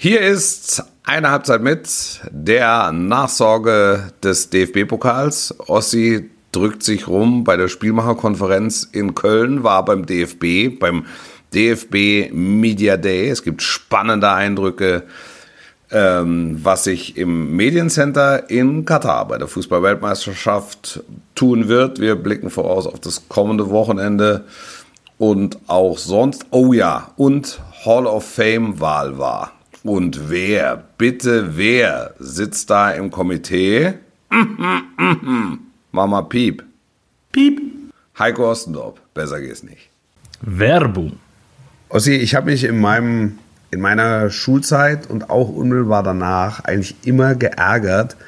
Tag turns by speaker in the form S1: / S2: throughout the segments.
S1: Hier ist eine Halbzeit mit der Nachsorge des DFB-Pokals. Ossi drückt sich rum bei der Spielmacherkonferenz in Köln, war beim DFB, beim DFB Media Day. Es gibt spannende Eindrücke, ähm, was sich im Mediencenter in Katar bei der Fußballweltmeisterschaft tun wird. Wir blicken voraus auf das kommende Wochenende und auch sonst. Oh ja, und Hall of Fame Wahl war. Und wer, bitte wer, sitzt da im Komitee? Mama Piep.
S2: Piep.
S1: Heiko Ostendorp. Besser geht's nicht.
S2: Werbung.
S1: Ossi, ich habe mich in meinem in meiner Schulzeit und auch unmittelbar danach eigentlich immer geärgert,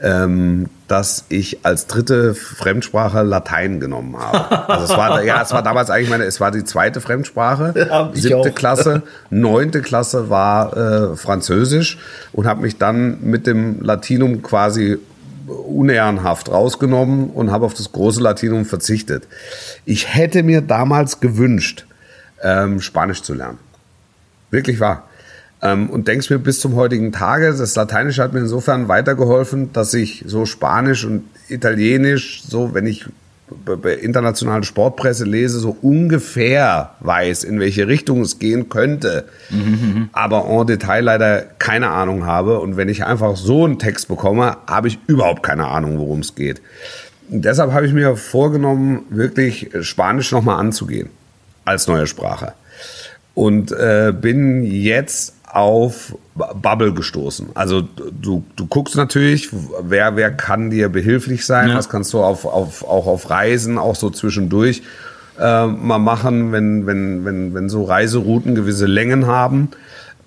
S1: ähm, dass ich als dritte Fremdsprache Latein genommen habe. Also es war, ja, es war damals eigentlich meine, es war die zweite Fremdsprache,
S2: Ja,
S1: siebte
S2: auch.
S1: Klasse, neunte Klasse war äh, Französisch und habe mich dann mit dem Latinum quasi unehrenhaft rausgenommen und habe auf das große Latinum verzichtet. Ich hätte mir damals gewünscht, ähm, Spanisch zu lernen. Wirklich wahr. Ähm, und denkst mir bis zum heutigen Tage, das Lateinische hat mir insofern weitergeholfen, dass ich so Spanisch und Italienisch, so wenn ich internationaler Sportpresse lese, so ungefähr weiß, in welche Richtung es gehen könnte, aber en Detail leider keine Ahnung habe. Und wenn ich einfach so einen Text bekomme, habe ich überhaupt keine Ahnung, worum es geht. Und deshalb habe ich mir vorgenommen, wirklich Spanisch nochmal anzugehen als neue Sprache und äh, bin jetzt auf Bubble gestoßen. Also du, du guckst natürlich, wer, wer kann dir behilflich sein,
S2: Ja.
S1: was kannst du auf, auf, auch auf Reisen, auch so zwischendurch äh, mal machen, wenn, wenn, wenn, wenn so Reiserouten gewisse Längen haben.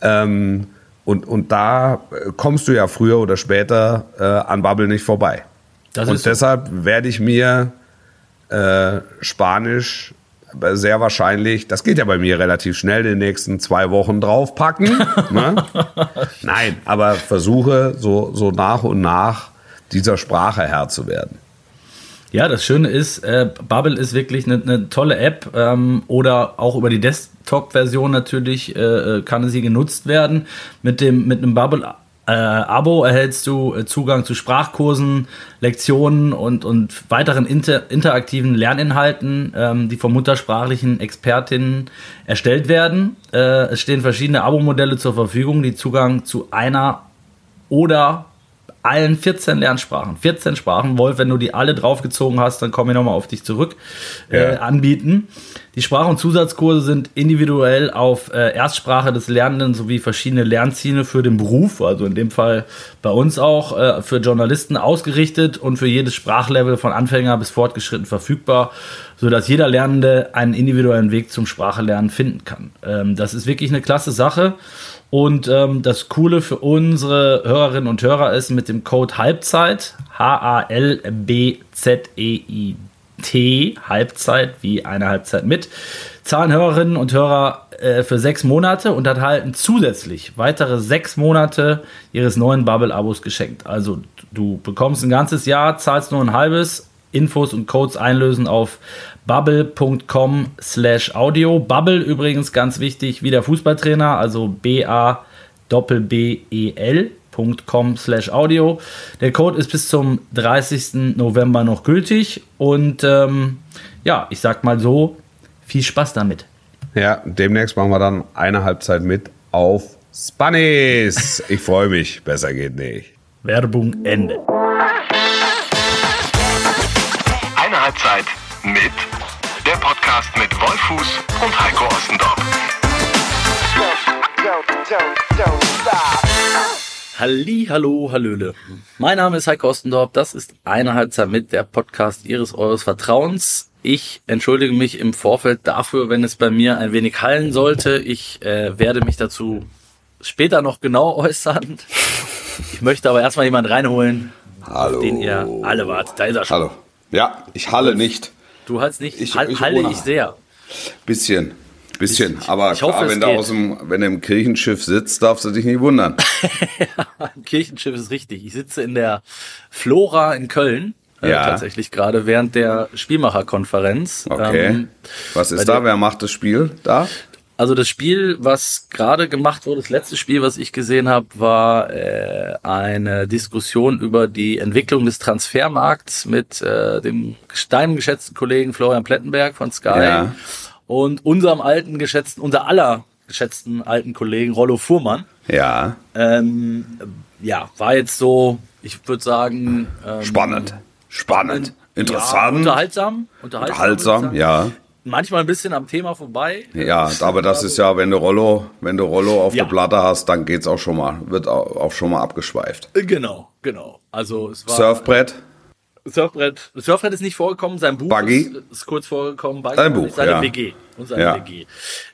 S1: Ähm, und, und da äh, kommst du ja früher oder später äh, an Bubble nicht vorbei.
S2: Das
S1: und deshalb werde ich mir äh, Spanisch sehr wahrscheinlich, das geht ja bei mir relativ schnell, in den nächsten zwei Wochen draufpacken. ne? Nein, aber versuche so, so nach und nach dieser Sprache Herr zu werden.
S2: Ja, das Schöne ist, äh, Bubble ist wirklich eine, eine tolle App ähm, oder auch über die Desktop-Version natürlich äh, äh, kann sie genutzt werden. Mit dem mit einem Bubble äh, Abo erhältst du äh, Zugang zu Sprachkursen, Lektionen und, und weiteren inter, interaktiven Lerninhalten, ähm, die von muttersprachlichen Expertinnen erstellt werden. Äh, es stehen verschiedene Abo-Modelle zur Verfügung, die Zugang zu einer oder allen 14 Lernsprachen, 14 Sprachen, Wolf, wenn du die alle draufgezogen hast, dann komme ich nochmal auf dich zurück, äh,
S1: Ja.
S2: anbieten. Die Sprach- und Zusatzkurse sind individuell auf äh, Erstsprache des Lernenden sowie verschiedene Lernziele für den Beruf, also in dem Fall bei uns auch, äh, für Journalisten ausgerichtet und für jedes Sprachlevel von Anfänger bis fortgeschritten verfügbar, sodass jeder Lernende einen individuellen Weg zum Sprachelernen finden kann. Ähm, das ist wirklich eine klasse Sache. Und ähm, das Coole für unsere Hörerinnen und Hörer ist mit dem Code Halbzeit, H-A-L-B-Z-E-I-T, Halbzeit, wie eine Halbzeit mit, zahlen Hörerinnen und Hörer äh, für sechs Monate und erhalten zusätzlich weitere sechs Monate ihres neuen Bubble-Abos geschenkt. Also du bekommst ein ganzes Jahr, zahlst nur ein halbes, Infos und Codes einlösen auf bubble.com slash audio. Bubble übrigens ganz wichtig, wie der Fußballtrainer, also B-A-B-B-E-L.com slash audio. Der Code ist bis zum 30. November noch gültig und ähm, ja, ich sag mal so, viel Spaß damit.
S1: Ja, demnächst machen wir dann eine Halbzeit mit auf Spanish. Ich freue mich. Besser geht nicht.
S2: Werbung Ende.
S3: Eine Halbzeit mit der Podcast mit Wolfuß und Heiko Ostendorf.
S2: Halli, hallo, hallöle. Mein Name ist Heiko Ostendorf. Das ist eine Halbzeit mit der Podcast Ihres Eures Vertrauens. Ich entschuldige mich im Vorfeld dafür, wenn es bei mir ein wenig hallen sollte. Ich äh, werde mich dazu später noch genau äußern. Ich möchte aber erstmal jemanden reinholen,
S1: Hallo.
S2: auf den ihr alle wartet. Da ist er schon.
S1: Hallo. Ja, ich halle nicht.
S2: Du hältst nicht.
S1: Ich-
S2: Hall-
S1: ich
S2: halle
S1: ohne.
S2: ich sehr.
S1: Bisschen. Bisschen. Aber
S2: Ich hoffe,
S1: klar,
S2: es
S1: wenn, du aus dem, wenn du im Kirchenschiff sitzt, darfst du dich nicht wundern.
S2: Im Kirchenschiff ist richtig. Ich sitze in der Flora in Köln. Äh,
S1: Ja.
S2: tatsächlich gerade während der Spielmacherkonferenz.
S1: Okay.
S2: Ähm,
S1: Was ist da? Wer macht das Spiel da?
S2: Also das Spiel, was gerade gemacht wurde, das letzte Spiel, was ich gesehen habe, war äh, eine Diskussion über die Entwicklung des Transfermarkts mit äh, dem deinem geschätzten Kollegen Florian Plettenberg von Sky
S1: Ja.
S2: Und unserem alten geschätzten, unser aller geschätzten alten Kollegen Rollo Fuhrmann.
S1: Ja,
S2: Ähm, ja, war jetzt so, ich würde sagen, ähm,
S1: spannend. Spannend.
S2: Ja,
S1: Interessant.
S2: unterhaltsam, unterhaltsam,
S1: Unterhaltsam,
S2: ich
S1: ja.
S2: Manchmal ein bisschen am Thema vorbei.
S1: Ja, aber das ist ja, wenn du Rollo, wenn du Rollo auf
S2: Ja.
S1: der Platte hast, dann geht's auch schon mal, wird auch auch schon mal abgeschweift.
S2: Äh, Genau, genau. Also es war
S1: Surfbrett,
S2: Surfbrett. Surfbrett ist nicht vorgekommen, sein Buch. Ist, ist kurz vorgekommen. Buggy
S1: Sein Buch,
S2: seine
S1: ja.
S2: WG. Und seine
S1: Ja.
S2: WG.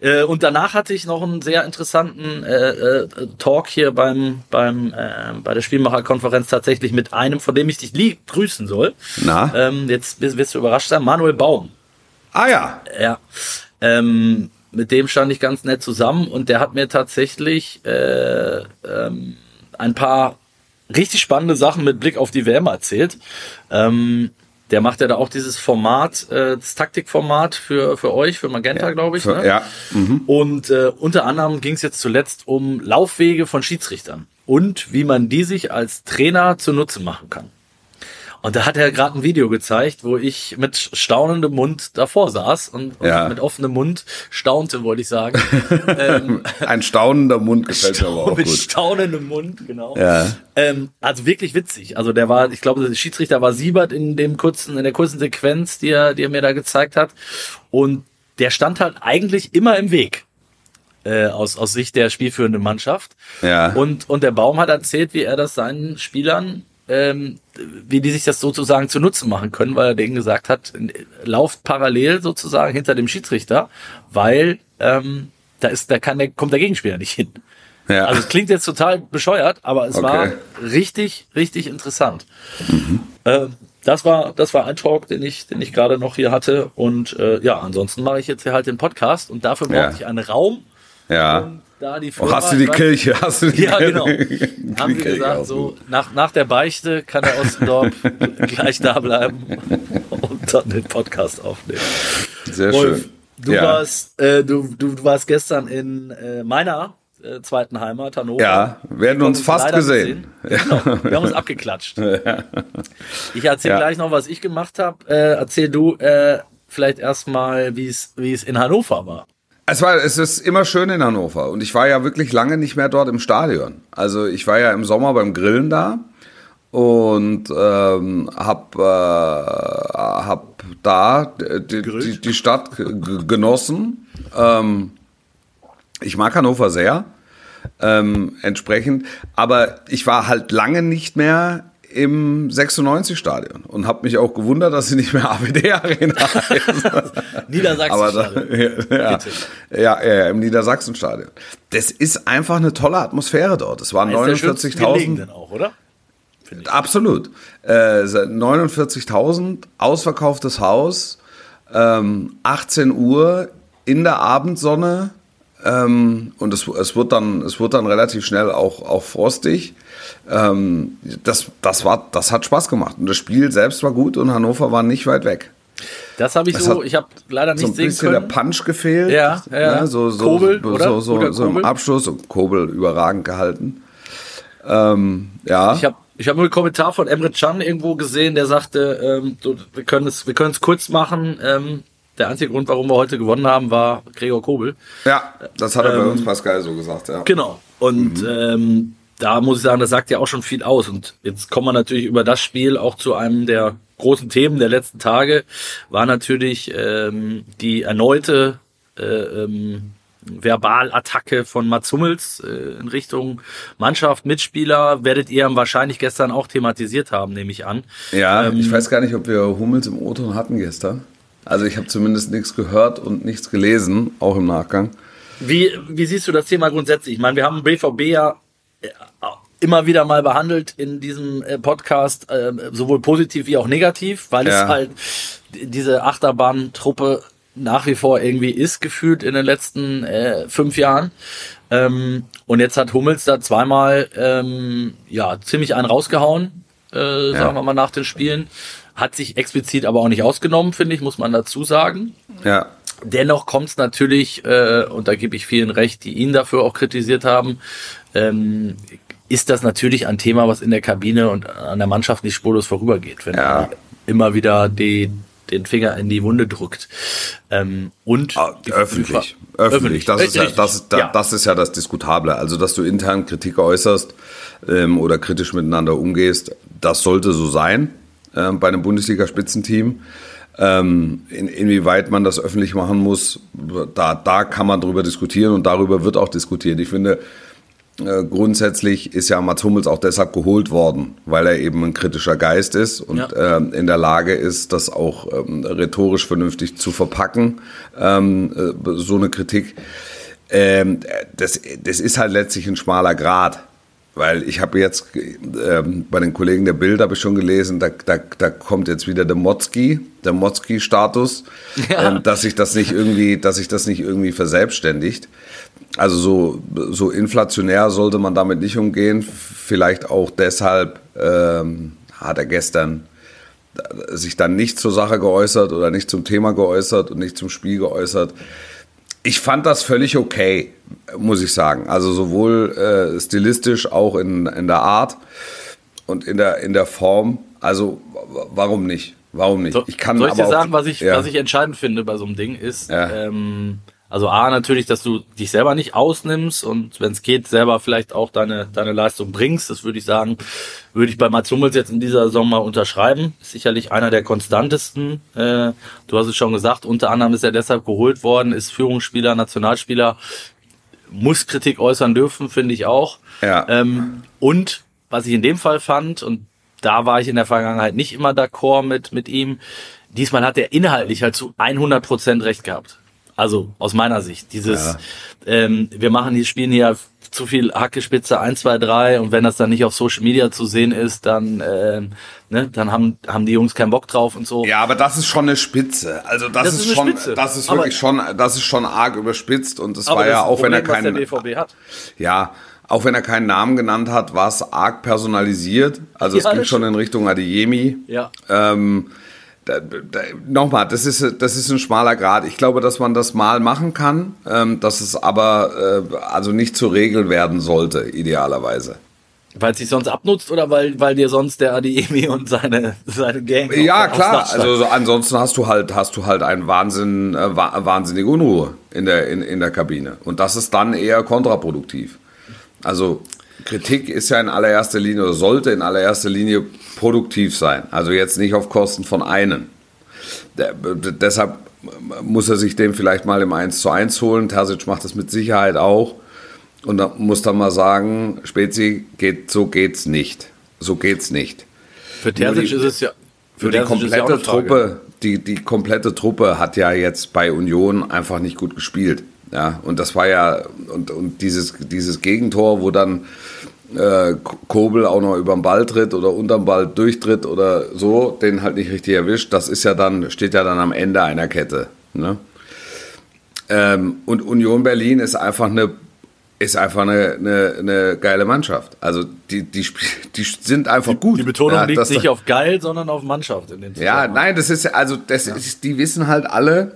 S2: Äh, und danach hatte ich noch einen sehr interessanten äh, äh, Talk hier beim, beim, äh, bei der Spielmacherkonferenz tatsächlich mit einem, von dem ich dich lieb grüßen soll.
S1: Na?
S2: Ähm, jetzt wirst, wirst du überrascht sein. Manuel Baum.
S1: Ah ja,
S2: Ja. Ähm, mit dem stand ich ganz nett zusammen und der hat mir tatsächlich äh, ähm, ein paar richtig spannende Sachen mit Blick auf die WM erzählt. Ähm, der macht ja da auch dieses Format, äh, das Taktikformat für, für euch, für Magenta, glaube ich.
S1: für,
S2: ne?
S1: ja, mhm.
S2: Und äh, unter anderem ging es jetzt zuletzt um Laufwege von Schiedsrichtern und wie man die sich als Trainer zunutze machen kann. Und da hat er gerade ein Video gezeigt, wo ich mit staunendem Mund davor saß und, und
S1: Ja.
S2: mit offenem Mund staunte, wollte ich sagen. ähm,
S1: ein staunender Mund gefällt mir aber auch
S2: mit
S1: gut.
S2: staunendem Mund, genau.
S1: Ja.
S2: Ähm, also wirklich witzig. Also der war, ich glaube, der Schiedsrichter war Siebert in dem kurzen, in der kurzen Sequenz, die er, die er mir da gezeigt hat. Und der stand halt eigentlich immer im Weg. Äh, aus, aus Sicht der spielführenden Mannschaft.
S1: Ja.
S2: Und, und der Baum hat erzählt, wie er das seinen Spielern, ähm, wie die sich das sozusagen zu Nutzen machen können, weil er denen gesagt hat, lauft parallel sozusagen hinter dem Schiedsrichter, weil ähm, da ist, da kann der, kommt der Gegenspieler nicht hin.
S1: Ja.
S2: Also es klingt jetzt total bescheuert, aber es
S1: Okay.
S2: war richtig, richtig interessant. Ähm, das war, das war ein Talk, den ich, den ich gerade noch hier hatte. Und äh, ja, ansonsten mache ich jetzt hier halt den Podcast und dafür brauchte
S1: Ja.
S2: ich einen Raum.
S1: ja.
S2: Und da die
S1: Oh,
S2: Firma,
S1: hast du die Kirche? Hast du die
S2: Ja, genau.
S1: Kirche?
S2: Haben
S1: Die
S2: sie gesagt, so nach, nach der Beichte kann der Ostendorf gleich da bleiben und dann den Podcast aufnehmen.
S1: Sehr
S2: Wolf,
S1: schön.
S2: du,
S1: ja.
S2: warst, äh, du, du, du warst gestern in äh, meiner äh, zweiten Heimat, Hannover.
S1: Ja, wir
S2: haben
S1: uns fast
S2: leider
S1: gesehen.
S2: Genau, wir haben uns abgeklatscht. Ich erzähle
S1: Ja.
S2: gleich noch, was ich gemacht habe. Äh, erzähl du äh, vielleicht erstmal, wie es in Hannover war.
S1: Es war, es ist immer schön in Hannover und ich war ja wirklich lange nicht mehr dort im Stadion. Also ich war ja im Sommer beim Grillen da und ähm, hab, äh, hab da die, die, die Stadt genossen. Ähm, ich mag Hannover sehr, ähm, entsprechend, aber ich war halt lange nicht mehr im 96-Stadion und habe mich auch gewundert, dass sie nicht mehr AWD-Arena heißt.
S2: Niedersachsen.
S1: Aber da, ja, ja, ja, ja, im Niedersachsenstadion. Das ist einfach eine tolle Atmosphäre dort. Es waren
S2: Ist der schönste gelegen
S1: 49.000.
S2: denn auch, oder?
S1: Absolut. Äh, 49.000, ausverkauftes Haus, ähm, 18 Uhr in der Abendsonne. Ähm, und es, es, wird dann, es wird dann relativ schnell auch, auch frostig. Ähm, das, das, war, das hat Spaß gemacht. Und das Spiel selbst war gut und Hannover war nicht weit weg.
S2: Das habe ich
S1: Es
S2: so, ich habe leider
S1: so
S2: nicht
S1: ein
S2: sehen
S1: bisschen
S2: können.
S1: der Punch gefehlt.
S2: Ja, ja, ja.
S1: Ne? So, so,
S2: Kobel,
S1: so,
S2: oder?
S1: so, so,
S2: Guter
S1: so im. Abschluss. Und Kobel überragend gehalten. Ähm, ja.
S2: Ich habe ich hab nur einen Kommentar von Emre Can irgendwo gesehen, der sagte, ähm, so, wir können es wir können es kurz machen. Ähm, der einzige Grund, warum wir heute gewonnen haben, war Gregor Kobel.
S1: ja, das hat er
S2: Ähm,
S1: bei uns Pascal so gesagt. Ja.
S2: Genau. Und ähm, da muss ich sagen, das sagt ja auch schon viel aus. Und jetzt kommen wir natürlich über das Spiel auch zu einem der großen Themen der letzten Tage, war natürlich ähm, die erneute äh, ähm, Verbalattacke von Mats Hummels äh, in Richtung Mannschaft, Mitspieler, werdet ihr wahrscheinlich gestern auch thematisiert haben, nehme ich an.
S1: Ja,
S2: Ähm,
S1: ich weiß gar nicht, ob wir Hummels im O-Ton hatten gestern. Also ich habe zumindest nichts gehört und nichts gelesen, auch im Nachgang.
S2: Wie, wie siehst du das Thema grundsätzlich? Ich meine, wir haben BVB ja immer wieder mal behandelt in diesem äh, Podcast, äh, sowohl positiv wie auch negativ, weil
S1: Ja.
S2: es halt diese Achterbahntruppe nach wie vor irgendwie ist, gefühlt in den letzten äh, fünf Jahren. Ähm, und jetzt hat Hummels da zweimal ähm, ja, ziemlich einen rausgehauen, äh, sagen wir mal nach den Spielen. Hat sich explizit aber auch nicht ausgenommen, finde ich, muss man dazu sagen.
S1: Ja,
S2: Dennoch kommt es natürlich, äh, und da gebe ich vielen recht, die ihn dafür auch kritisiert haben, ähm, ist das natürlich ein Thema, was in der Kabine und an der Mannschaft nicht spurlos vorübergeht, wenn ja. er immer wieder die, den Finger in die Wunde drückt. Ähm, und
S1: ah, öffentlich, öffentlich, Das, ist ja, das, das, ja. das ist ja das Diskutable. Also, dass du intern Kritik äußerst ähm, oder kritisch miteinander umgehst, das sollte so sein äh, bei einem Bundesliga-Spitzenteam. Ähm, in, inwieweit man das öffentlich machen muss, da, da kann man drüber diskutieren und darüber wird auch diskutiert. Ich finde, äh, grundsätzlich ist ja Mats Hummels auch deshalb geholt worden, weil er eben ein kritischer Geist ist und ja. ähm, in der Lage ist, das auch ähm, rhetorisch vernünftig zu verpacken, ähm, äh, so eine Kritik. Ähm, das, das ist halt letztlich ein schmaler Grad. Weil ich habe jetzt ähm, bei den Kollegen der Bild habe ich schon gelesen, da, da, da kommt jetzt wieder der Motzki, der Motzki-Status, ja. ähm, dass sich das nicht irgendwie, dass sich das nicht irgendwie verselbstständigt. Also so, so inflationär sollte man damit nicht umgehen. Vielleicht auch deshalb ähm, hat er gestern sich dann nicht zur Sache geäußert oder nicht zum Thema geäußert und nicht zum Spiel geäußert. Ich fand das völlig okay, muss ich sagen. Also sowohl äh, stilistisch, auch in, in der Art und in der, in der Form. Also warum nicht? Warum nicht?
S2: Ich kann Soll ich dir sagen, was ich, ja. was ich entscheidend finde bei so einem Ding ist, ja. ähm, also A, natürlich, dass du dich selber nicht ausnimmst und wenn es geht, selber vielleicht auch deine, deine Leistung bringst. Das würde ich sagen, würde ich bei Mats Hummels jetzt in dieser Saison mal unterschreiben. Ist sicherlich einer der konstantesten. Äh, du hast es schon gesagt, unter anderem ist er deshalb geholt worden, ist Führungsspieler, Nationalspieler, muss Kritik äußern dürfen, finde ich auch. Ja. Ähm, und was ich in dem Fall fand, und da war ich in der Vergangenheit nicht immer d'accord mit, mit ihm, diesmal hat er inhaltlich halt zu 100 Prozent recht gehabt. Also aus meiner Sicht. Dieses, ja. ähm, wir machen hier, spielen hier zu viel Hackespitze 1, 2, 3 und wenn das dann nicht auf Social Media zu sehen ist, dann, äh, ne, dann haben, haben die Jungs keinen Bock drauf und so.
S1: Ja, aber das ist schon eine Spitze. Also das, das ist, ist schon, Spitze. das ist wirklich schon, das ist schon arg überspitzt und das war ja auch, Problem, wenn er keinen, BVB hat. Ja, auch wenn er keinen Namen genannt hat, war es arg personalisiert. Also ja, es ging schon in Richtung Adeyemi. Ja. Ähm, da, da, nochmal, das ist, das ist ein schmaler Grad. Ich glaube, dass man das mal machen kann, ähm, dass es aber äh, also nicht zur Regel werden sollte, idealerweise.
S2: Weil es sich sonst abnutzt oder weil, weil dir sonst der Adiemi und seine, seine Gang.
S1: Ja, klar. Also so, ansonsten hast du halt, hast du halt einen Wahnsinn, äh, wahnsinnige Unruhe in der, in, in der Kabine. Und das ist dann eher kontraproduktiv. Also Kritik ist ja in allererster Linie oder sollte in allererster Linie produktiv sein. Also jetzt nicht auf Kosten von einem. Der, deshalb muss er sich dem vielleicht mal im 1 zu 1 holen. Terzic macht das mit Sicherheit auch. Und da muss dann mal sagen, Spezi, geht, so geht's nicht. So geht's nicht.
S2: Für Terzic ist es ja.
S1: Für, für die komplette ja Truppe, die, die komplette Truppe hat ja jetzt bei Union einfach nicht gut gespielt. Ja, und das war ja, und, und dieses, dieses Gegentor, wo dann äh, Kobel auch noch über den Ball tritt oder unterm Ball durchtritt oder so, den halt nicht richtig erwischt, das ist ja dann, steht ja dann am Ende einer Kette. Ne? Ähm, und Union Berlin ist einfach eine ist einfach eine, eine, eine geile Mannschaft. Also die, die, die sind einfach gut.
S2: Die Betonung ja, liegt nicht auf geil, sondern auf Mannschaft. In
S1: den ja, nein, das ist also das ja. ist, die wissen halt alle,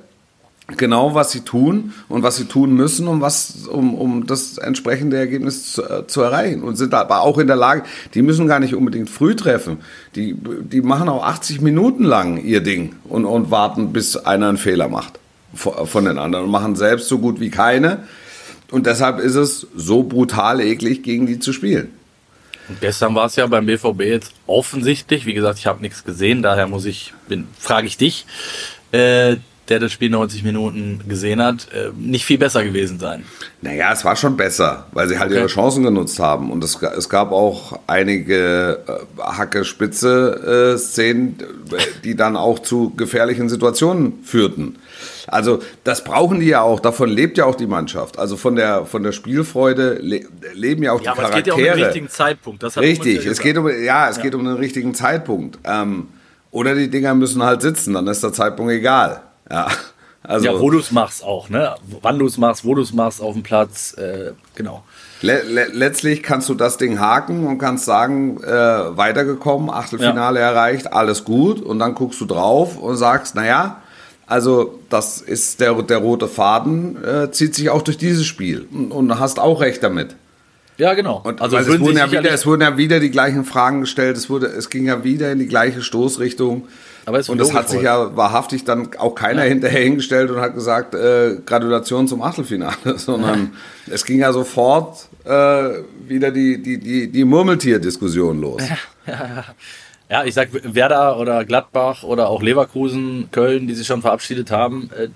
S1: genau, was sie tun und was sie tun müssen, um, was, um, um das entsprechende Ergebnis zu, äh, zu, erreichen. Und sind aber auch in der Lage, die müssen gar nicht unbedingt früh treffen. Die, die machen auch 80 Minuten lang ihr Ding und, und warten, bis einer einen Fehler macht von den anderen und machen selbst so gut wie keine. Und deshalb ist es so brutal eklig, gegen die zu spielen.
S2: Und gestern war es ja beim BVB jetzt offensichtlich, wie gesagt, ich habe nichts gesehen, daher muss ich, bin, frage ich dich, äh, der das Spiel 90 Minuten gesehen hat, äh, nicht viel besser gewesen sein.
S1: Naja, es war schon besser, weil sie halt okay. ihre Chancen genutzt haben. Und es, es gab auch einige äh, Hacke-Spitze-Szenen, äh, die dann auch zu gefährlichen Situationen führten. Also das brauchen die ja auch, davon lebt ja auch die Mannschaft. Also von der, von der Spielfreude le leben ja auch ja, die aber Charaktere. Es geht ja um den richtigen
S2: Zeitpunkt.
S1: Richtig, es geht um, ja, es ja. geht um den richtigen Zeitpunkt. Ähm, oder die Dinger müssen halt sitzen, dann ist der Zeitpunkt egal. Ja.
S2: Also, ja, wo du es machst auch, ne? Wann du es machst, wo du es machst auf dem Platz, äh, genau.
S1: Le le letztlich kannst du das Ding haken und kannst sagen, äh, weitergekommen, Achtelfinale ja. erreicht, alles gut. Und dann guckst du drauf und sagst, naja, Also das ist der, der rote Faden, äh, zieht sich auch durch dieses Spiel. Und, und hast auch recht damit.
S2: Ja, genau.
S1: Und
S2: also
S1: es, wurden ja wieder, es wurden ja wieder die gleichen Fragen gestellt, es, wurde, es ging ja wieder in die gleiche Stoßrichtung. Und es hat sich ja wahrhaftig dann auch keiner ja. hinterher hingestellt und hat gesagt, äh, Gratulation zum Achtelfinale, sondern ja. es ging ja sofort äh, wieder die, die, die, die Murmeltier-Diskussion los.
S2: Ja, ja, ich sag Werder oder Gladbach oder auch Leverkusen, Köln, die sich schon verabschiedet haben, äh,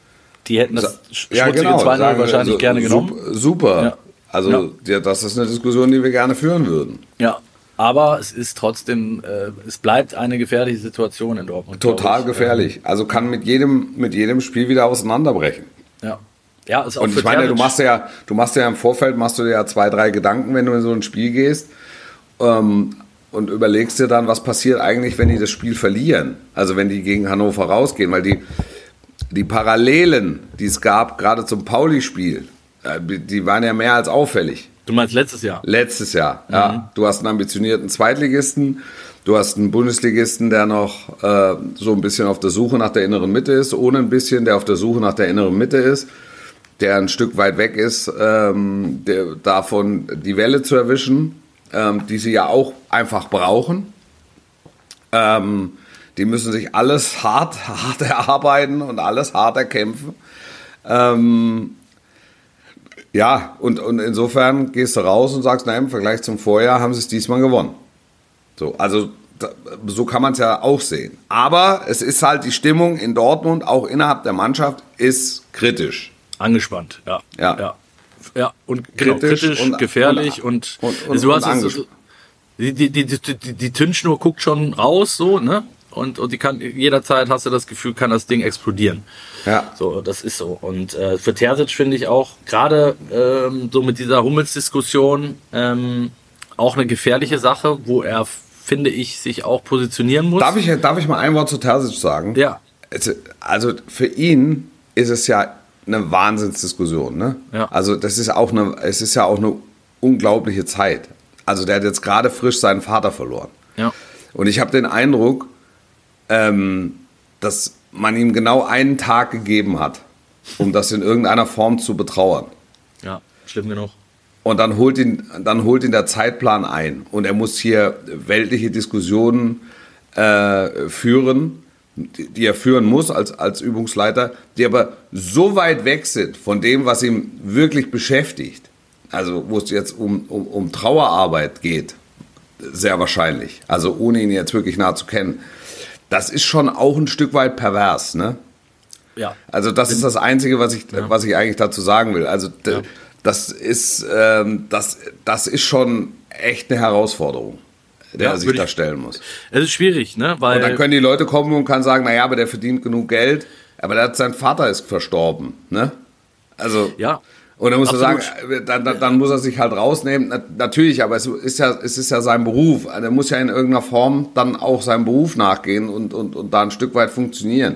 S2: die hätten das
S1: ja, schmutzige genau, 2
S2: wahrscheinlich also, gerne genommen.
S1: Super. Also ja. das ist eine Diskussion, die wir gerne führen würden.
S2: Ja, aber es ist trotzdem, äh, es bleibt eine gefährliche Situation in Dortmund.
S1: Total gefährlich. Also kann mit jedem, mit jedem Spiel wieder auseinanderbrechen.
S2: Ja. Ja, ist auch
S1: Und ich meine, du machst ja, du machst ja im Vorfeld machst du dir ja zwei, drei Gedanken, wenn du in so ein Spiel gehst. Ähm, und überlegst dir dann, was passiert eigentlich, wenn die das Spiel verlieren. Also wenn die gegen Hannover rausgehen, weil die, die Parallelen, die es gab, gerade zum Pauli-Spiel, äh, die waren ja mehr als auffällig.
S2: Du meinst letztes Jahr?
S1: Letztes Jahr, mhm. ja. Du hast einen ambitionierten Zweitligisten, du hast einen Bundesligisten, der noch äh, so ein bisschen auf der Suche nach der inneren Mitte ist, ohne ein bisschen, der auf der Suche nach der inneren Mitte ist, der ein Stück weit weg ist, ähm, der, davon die Welle zu erwischen, ähm, die sie ja auch einfach brauchen. Ähm, die müssen sich alles hart, hart erarbeiten und alles hart erkämpfen. Ähm, ja, und, und insofern gehst du raus und sagst, na, im Vergleich zum Vorjahr haben sie es diesmal gewonnen. So, also so kann man es ja auch sehen. Aber es ist halt die Stimmung in Dortmund, auch innerhalb der Mannschaft, ist kritisch.
S2: Angespannt, ja.
S1: Ja. ja.
S2: ja. und genau, kritisch, kritisch und, gefährlich und, und, und, und du hast es, die, die, die, die, die Tünschnur guckt schon raus, so, ne? Und, und die kann jederzeit hast du das Gefühl, kann das Ding explodieren.
S1: Ja.
S2: So, das ist so. Und äh, für Terzic finde ich auch gerade ähm, so mit dieser Hummels-Diskussion ähm, auch eine gefährliche Sache, wo er, finde ich, sich auch positionieren muss.
S1: Darf ich, darf ich mal ein Wort zu Terzic sagen?
S2: Ja.
S1: Also für ihn ist es ja eine Wahnsinnsdiskussion. Ne?
S2: Ja.
S1: Also das ist auch eine, es ist ja auch eine unglaubliche Zeit. Also der hat jetzt gerade frisch seinen Vater verloren.
S2: Ja.
S1: Und ich habe den Eindruck, ähm, dass man ihm genau einen Tag gegeben hat, um das in irgendeiner Form zu betrauern.
S2: Ja, schlimm genug.
S1: Und dann holt ihn, dann holt ihn der Zeitplan ein und er muss hier weltliche Diskussionen äh, führen, die, die, er führen muss als, als Übungsleiter, die aber so weit weg sind von dem, was ihm wirklich beschäftigt. Also wo es jetzt um, um, um Trauerarbeit geht, sehr wahrscheinlich. Also ohne ihn jetzt wirklich nah zu kennen das ist schon auch ein Stück weit pervers, ne?
S2: Ja.
S1: Also das ist das Einzige, was ich, ja. was ich eigentlich dazu sagen will. Also ja. das ist, ähm, das, das ist schon echt eine Herausforderung, der ja, er sich da stellen muss.
S2: Es ist schwierig, ne?
S1: Weil und dann können die Leute kommen und kann sagen, naja, aber der verdient genug Geld, aber der hat, sein Vater ist verstorben, ne? Also
S2: ja.
S1: Und dann muss Absolut. er sagen, äh, dann, dann, muss er sich halt rausnehmen. Natürlich, aber es ist ja, es ist ja sein Beruf. Also er muss ja in irgendeiner Form dann auch seinem Beruf nachgehen und, und, und da ein Stück weit funktionieren.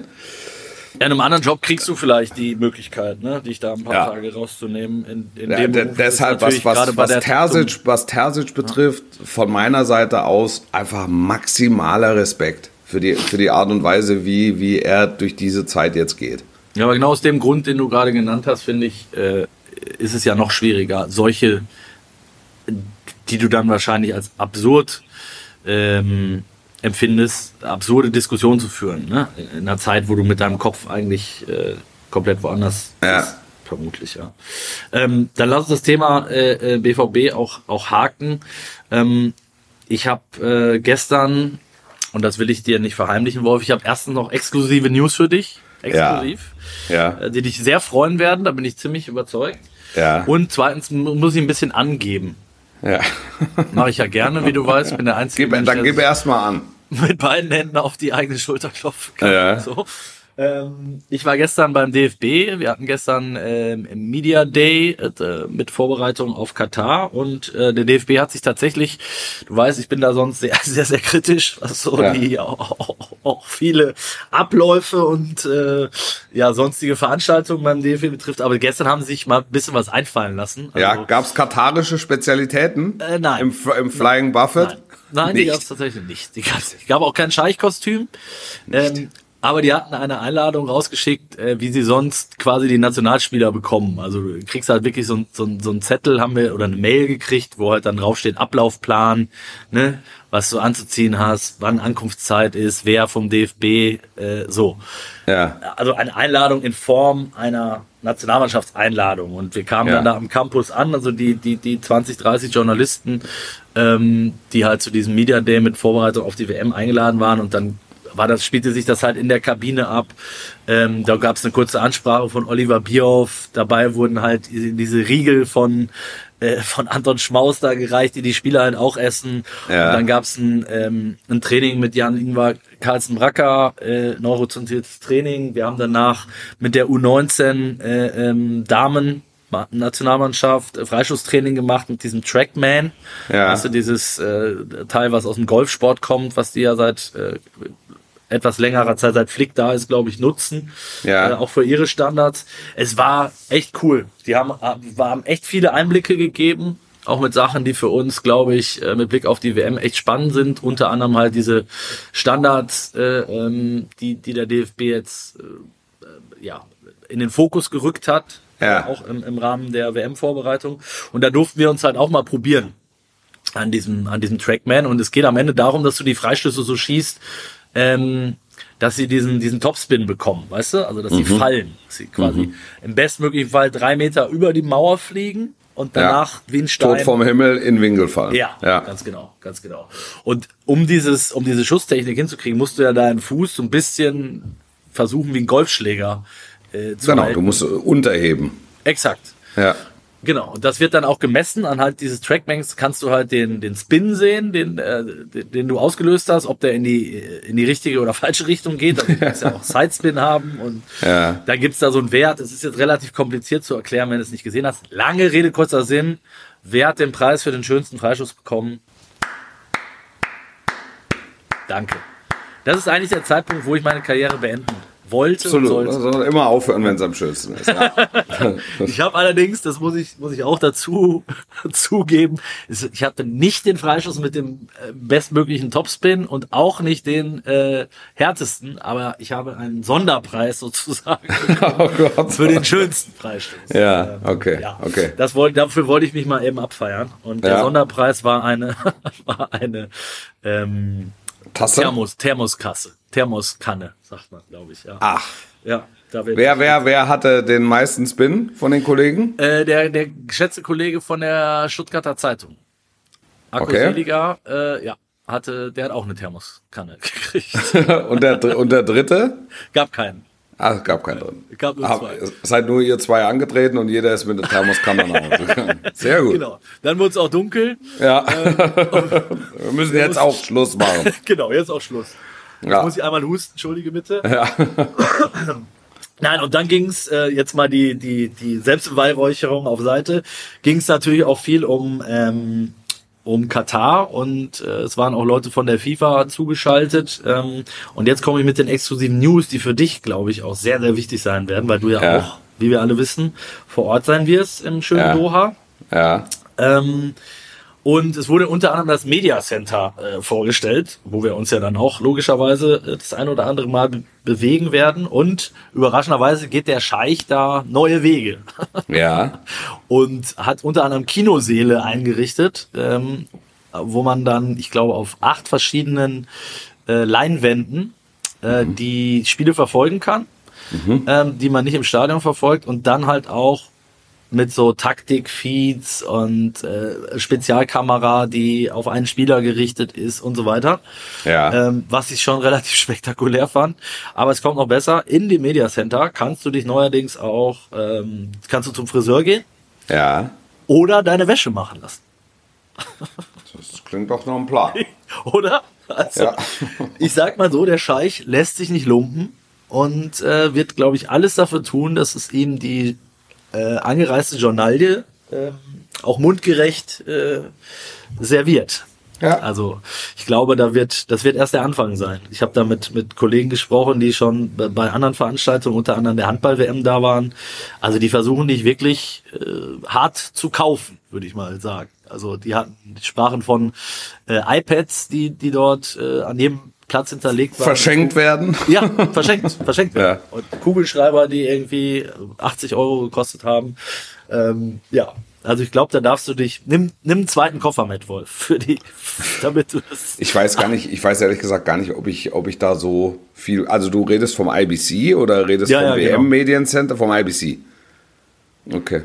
S2: Ja, in einem anderen Job kriegst du vielleicht die Möglichkeit, ne, dich da ein paar ja. Tage rauszunehmen. In, in ja, dem
S1: Beruf deshalb, was, was, was, Terzic, was Terzic betrifft, ja. von meiner Seite aus einfach maximaler Respekt für die, für die Art und Weise, wie, wie er durch diese Zeit jetzt geht.
S2: Ja, aber genau aus dem Grund, den du gerade genannt hast, finde ich, äh, ist es ja noch schwieriger, solche, die du dann wahrscheinlich als absurd ähm, empfindest, absurde Diskussionen zu führen. Ne? In einer Zeit, wo du mit deinem Kopf eigentlich äh, komplett woanders
S1: ja. bist.
S2: Vermutlich, ja. Ähm, dann lass uns das Thema äh, BVB äh, auch, auch haken. Ähm, ich habe äh, gestern, und das will ich dir nicht verheimlichen, Wolf, ich habe erstens noch exklusive News für dich exklusiv,
S1: ja.
S2: Äh, die dich sehr freuen werden, da bin ich ziemlich überzeugt.
S1: Ja.
S2: Und zweitens muss ich ein bisschen angeben.
S1: Ja.
S2: Mache ich ja gerne, wie du weißt, bin der Einzige.
S1: Gib, dann gib erst mal an.
S2: Mit beiden Händen auf die eigene Schulter klopfen kann.
S1: Ja.
S2: So. Ähm, ich war gestern beim DFB. Wir hatten gestern ähm, Media Day äh, mit Vorbereitung auf Katar und äh, der DFB hat sich tatsächlich, du weißt, ich bin da sonst sehr, sehr, sehr kritisch, was so ja. die auch, auch, viele Abläufe und äh, ja sonstige Veranstaltungen beim DFB betrifft. Aber gestern haben sie sich mal ein bisschen was einfallen lassen.
S1: Also, ja, gab es katarische Spezialitäten?
S2: Äh, nein.
S1: Im, im Flying Buffett?
S2: Nein, nein die gab es tatsächlich nicht. Die gab's, gab auch kein Scheichkostüm. Ähm, Aber die hatten eine Einladung rausgeschickt, äh, wie sie sonst quasi die Nationalspieler bekommen. Also du kriegst halt wirklich so, so, so einen Zettel, haben wir, oder eine Mail gekriegt, wo halt dann draufsteht Ablaufplan, ne, was du anzuziehen hast, wann Ankunftszeit ist, wer vom DFB, äh, so.
S1: Ja.
S2: Also eine Einladung in Form einer Nationalmannschaftseinladung. Und wir kamen
S1: Ja.
S2: dann da am Campus an, also die, die, die 20, 30 Journalisten, ähm, die halt zu diesem Media Day mit Vorbereitung auf die WM eingeladen waren und dann war das, spielte sich das halt in der Kabine ab. Ähm, da gab es eine kurze Ansprache von Oliver Bierhoff. Dabei wurden halt diese Riegel von, äh, von Anton Schmaus da gereicht, die die Spieler halt auch essen.
S1: Ja.
S2: Und dann gab es ein, ähm, ein Training mit Jan-Ingvar Carlsen-Bracker, äh, neurozentriertes Training. Wir haben danach mit der U19 äh, ähm, Damen Nationalmannschaft äh, Freischusstraining gemacht mit diesem Trackman.
S1: Ja.
S2: Du, dieses äh, Teil, was aus dem Golfsport kommt, was die ja seit äh, etwas längerer Zeit, seit Flick da ist, glaube ich, nutzen.
S1: Ja.
S2: Äh, auch für ihre Standards. Es war echt cool. Die haben, haben echt viele Einblicke gegeben. Auch mit Sachen, die für uns, glaube ich, äh, mit Blick auf die WM echt spannend sind. Unter anderem halt diese Standards, äh, ähm, die, die der DFB jetzt äh, äh, ja, in den Fokus gerückt hat.
S1: Ja.
S2: Auch im, im Rahmen der WM-Vorbereitung. Und da durften wir uns halt auch mal probieren an diesem, an diesem Trackman. Und es geht am Ende darum, dass du die Freistöße so schießt, ähm, dass sie diesen, diesen Topspin bekommen, weißt du? Also, dass sie fallen. Dass sie quasi im bestmöglichen Fall drei Meter über die Mauer fliegen und danach wie ein Stein.
S1: Tod vom Himmel in Winkel fallen.
S2: Ja,
S1: ja.
S2: ganz genau, ganz genau. Und um dieses, um diese Schusstechnik hinzukriegen, musst du ja deinen Fuß so ein bisschen versuchen, wie ein Golfschläger äh, zu
S1: Genau,
S2: halten.
S1: du musst unterheben.
S2: Exakt.
S1: Ja.
S2: Genau, und das wird dann auch gemessen. Anhand dieses Trackmans kannst du halt den, den Spin sehen, den, äh, den, du ausgelöst hast, ob der in die, in die richtige oder falsche Richtung geht. Also du kannst ja auch Sidespin haben und
S1: Ja.
S2: da gibt's da so einen Wert. Das ist jetzt relativ kompliziert zu erklären, wenn du es nicht gesehen hast. Lange Rede, kurzer Sinn. Wer hat den Preis für den schönsten Freischuss bekommen? Danke. Das ist eigentlich der Zeitpunkt, wo ich meine Karriere beenden wollte und
S1: Absolut.
S2: sollte.
S1: Man soll immer aufhören, wenn es am schönsten ist. Ja.
S2: Ich habe allerdings, das muss ich, muss ich auch dazu zugeben, ich hatte nicht den Freischuss mit dem äh, bestmöglichen Topspin und auch nicht den äh, härtesten, aber ich habe einen Sonderpreis sozusagen
S1: oh Gott.
S2: für den schönsten Freistoß.
S1: Ja, okay,
S2: Ja,
S1: okay.
S2: Das wollte, dafür wollte ich mich mal eben abfeiern. Und der
S1: Ja.
S2: Sonderpreis war eine, war eine ähm,
S1: Tasse?
S2: Thermos, Thermoskasse, Thermoskanne, sagt man, glaube ich. Ja.
S1: Ach.
S2: ja wird
S1: Wer, wer, wer hatte den meisten Spin von den Kollegen?
S2: Äh, der, der geschätzte Kollege von der Stuttgarter Zeitung. Akku
S1: Okay.
S2: Seliger, äh, ja, hatte, der hat auch eine Thermoskanne gekriegt.
S1: und, der, und der dritte?
S2: Gab keinen.
S1: Ah, es gab keinen drin.
S2: Gab nur
S1: Ah,
S2: zwei.
S1: Seid nur ihr zwei angetreten und jeder ist mit der Thermoskanne nach Hause gegangen. Sehr gut.
S2: Genau. Dann wurde es auch dunkel.
S1: Ja. Wir müssen jetzt auch Schluss machen.
S2: genau, jetzt auch Schluss. Jetzt
S1: Ja.
S2: muss ich einmal husten, entschuldige bitte. Nein, und dann ging's äh, jetzt mal die, die, die Selbstbeweihräucherung auf Seite, ging's natürlich auch viel um, ähm, um Katar und äh, es waren auch Leute von der FIFA zugeschaltet. Ähm, und jetzt komme ich mit den exklusiven News, die für dich, glaube ich, auch sehr, sehr wichtig sein werden, weil du ja,
S1: Ja.
S2: auch, wie wir alle wissen, vor Ort sein wirst im schönen
S1: Ja.
S2: Doha.
S1: Ja.
S2: Ähm, und es wurde unter anderem das Media Center äh, vorgestellt, wo wir uns ja dann auch logischerweise äh, das ein oder andere Mal be bewegen werden. Und überraschenderweise geht der Scheich da neue Wege
S1: Ja.
S2: und hat unter anderem Kinoseele eingerichtet, ähm, wo man dann, ich glaube, auf acht verschiedenen äh, Leinwänden äh, die Spiele verfolgen kann, ähm, die man nicht im Stadion verfolgt und dann halt auch mit so Taktikfeeds und äh, Spezialkamera, die auf einen Spieler gerichtet ist und so weiter.
S1: Ja.
S2: Ähm, was ich schon relativ spektakulär fand. Aber es kommt noch besser. In dem Media Center kannst du dich neuerdings auch, ähm, kannst du zum Friseur gehen
S1: Ja.
S2: oder deine Wäsche machen lassen.
S1: Das klingt doch noch ein Plan.
S2: Oder? Also,
S1: Ja.
S2: ich sag mal so, der Scheich lässt sich nicht lumpen und äh, wird, glaube ich, alles dafür tun, dass es ihm die äh, angereiste Journalie äh, auch mundgerecht äh, serviert.
S1: Ja.
S2: Also ich glaube, da wird, das wird erst der Anfang sein. Ich habe da mit, mit Kollegen gesprochen, die schon bei- anderen Veranstaltungen, unter anderem der Handball-WM da waren. Also die versuchen dich wirklich äh, hart zu kaufen, würde ich mal sagen. Also die hatten, die sprachen von äh, iPads, die, die dort äh, an jedem Platz hinterlegt war.
S1: Verschenkt werden.
S2: Ja, verschenkt, verschenkt werden.
S1: Ja.
S2: Und Kugelschreiber, die irgendwie 80 Euro gekostet haben. Ähm, ja, also ich glaube, da darfst du dich, nimm, nimm einen zweiten Koffer mit, Wolf, für die, damit du das.
S1: Ich weiß gar nicht, ich weiß ehrlich gesagt gar nicht, ob ich, ob ich da so viel. Also du redest vom IBC oder redest
S2: Ja,
S1: vom
S2: ja, genau.
S1: WM Mediencenter, vom IBC. Okay.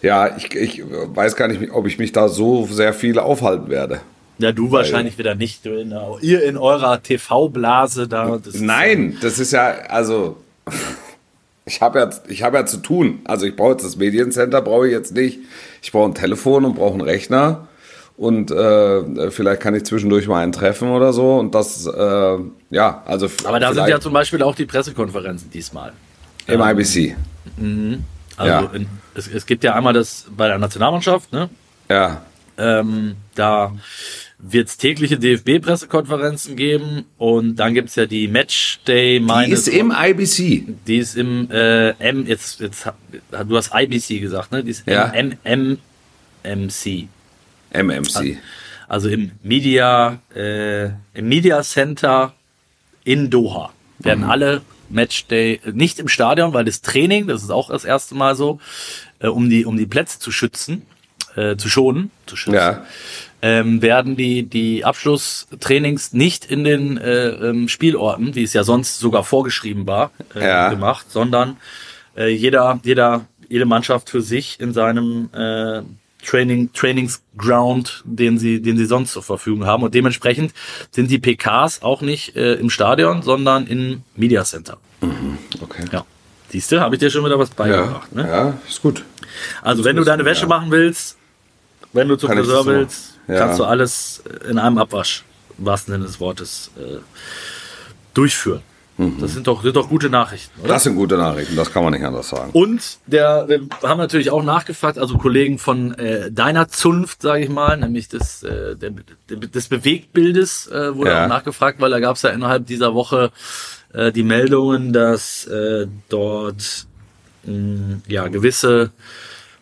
S1: Ja, ich, ich weiß gar nicht, ob ich mich da so sehr viel aufhalten werde.
S2: Ja, du wahrscheinlich wieder nicht. Du in, ihr in eurer TV-Blase da. Das ist
S1: Nein, das ist ja, also ich habe ja, ich habe ja zu tun. Also ich brauche jetzt das Mediencenter, brauche ich jetzt nicht. Ich brauche ein Telefon und brauche einen Rechner und äh, vielleicht kann ich zwischendurch mal einen treffen oder so. Und das, äh, ja, also
S2: Aber da sind ja zum Beispiel auch die Pressekonferenzen diesmal.
S1: im IBC.
S2: Also
S1: Ja.
S2: in, es, es gibt ja einmal das bei der Nationalmannschaft, ne?
S1: Ja,
S2: Ähm, da wird es tägliche DFB-Pressekonferenzen geben und dann gibt es ja die Matchday
S1: die ist im IBC.
S2: die ist im äh, M jetzt jetzt du hast IBC gesagt, ne? Die ist
S1: Ja.
S2: im M MMC.
S1: MMC.
S2: Also im Media äh, im Media Center in Doha werden
S1: Mhm.
S2: alle Matchday äh, nicht im Stadion, weil das Training, das ist auch das erste Mal so, äh, um die um die Plätze zu schützen, äh, zu schonen, zu schützen.
S1: Ja.
S2: Ähm, werden die, die Abschlusstrainings nicht in den äh, ähm, Spielorten, wie es ja sonst sogar vorgeschrieben war, äh,
S1: Ja.
S2: gemacht, sondern äh, jeder, jeder, jede Mannschaft für sich in seinem äh, Training, Trainingsground, den sie, den sie sonst zur Verfügung haben. Und dementsprechend sind die PKs auch nicht äh, im Stadion, sondern im Media Center.
S1: Okay.
S2: Ja. Siehst du, habe ich dir schon wieder was
S1: Ja,
S2: beigebracht. Ne?
S1: ja, ist gut.
S2: Also wenn du deine Wäsche
S1: ja.
S2: machen willst, wenn du zum Friseur willst,
S1: Ja.
S2: kannst du alles in einem Abwasch, im wahrsten Sinne des Wortes, äh, durchführen. Das sind doch, sind doch gute Nachrichten, oder?
S1: Das sind gute Nachrichten, das kann man nicht anders sagen.
S2: Und der, wir haben natürlich auch nachgefragt, also Kollegen von äh, deiner Zunft, sage ich mal, nämlich des, äh, der, der, des Bewegtbildes äh, wurde
S1: Ja.
S2: auch nachgefragt, weil da gab es ja innerhalb dieser Woche äh, die Meldungen, dass äh, dort mh, ja gewisse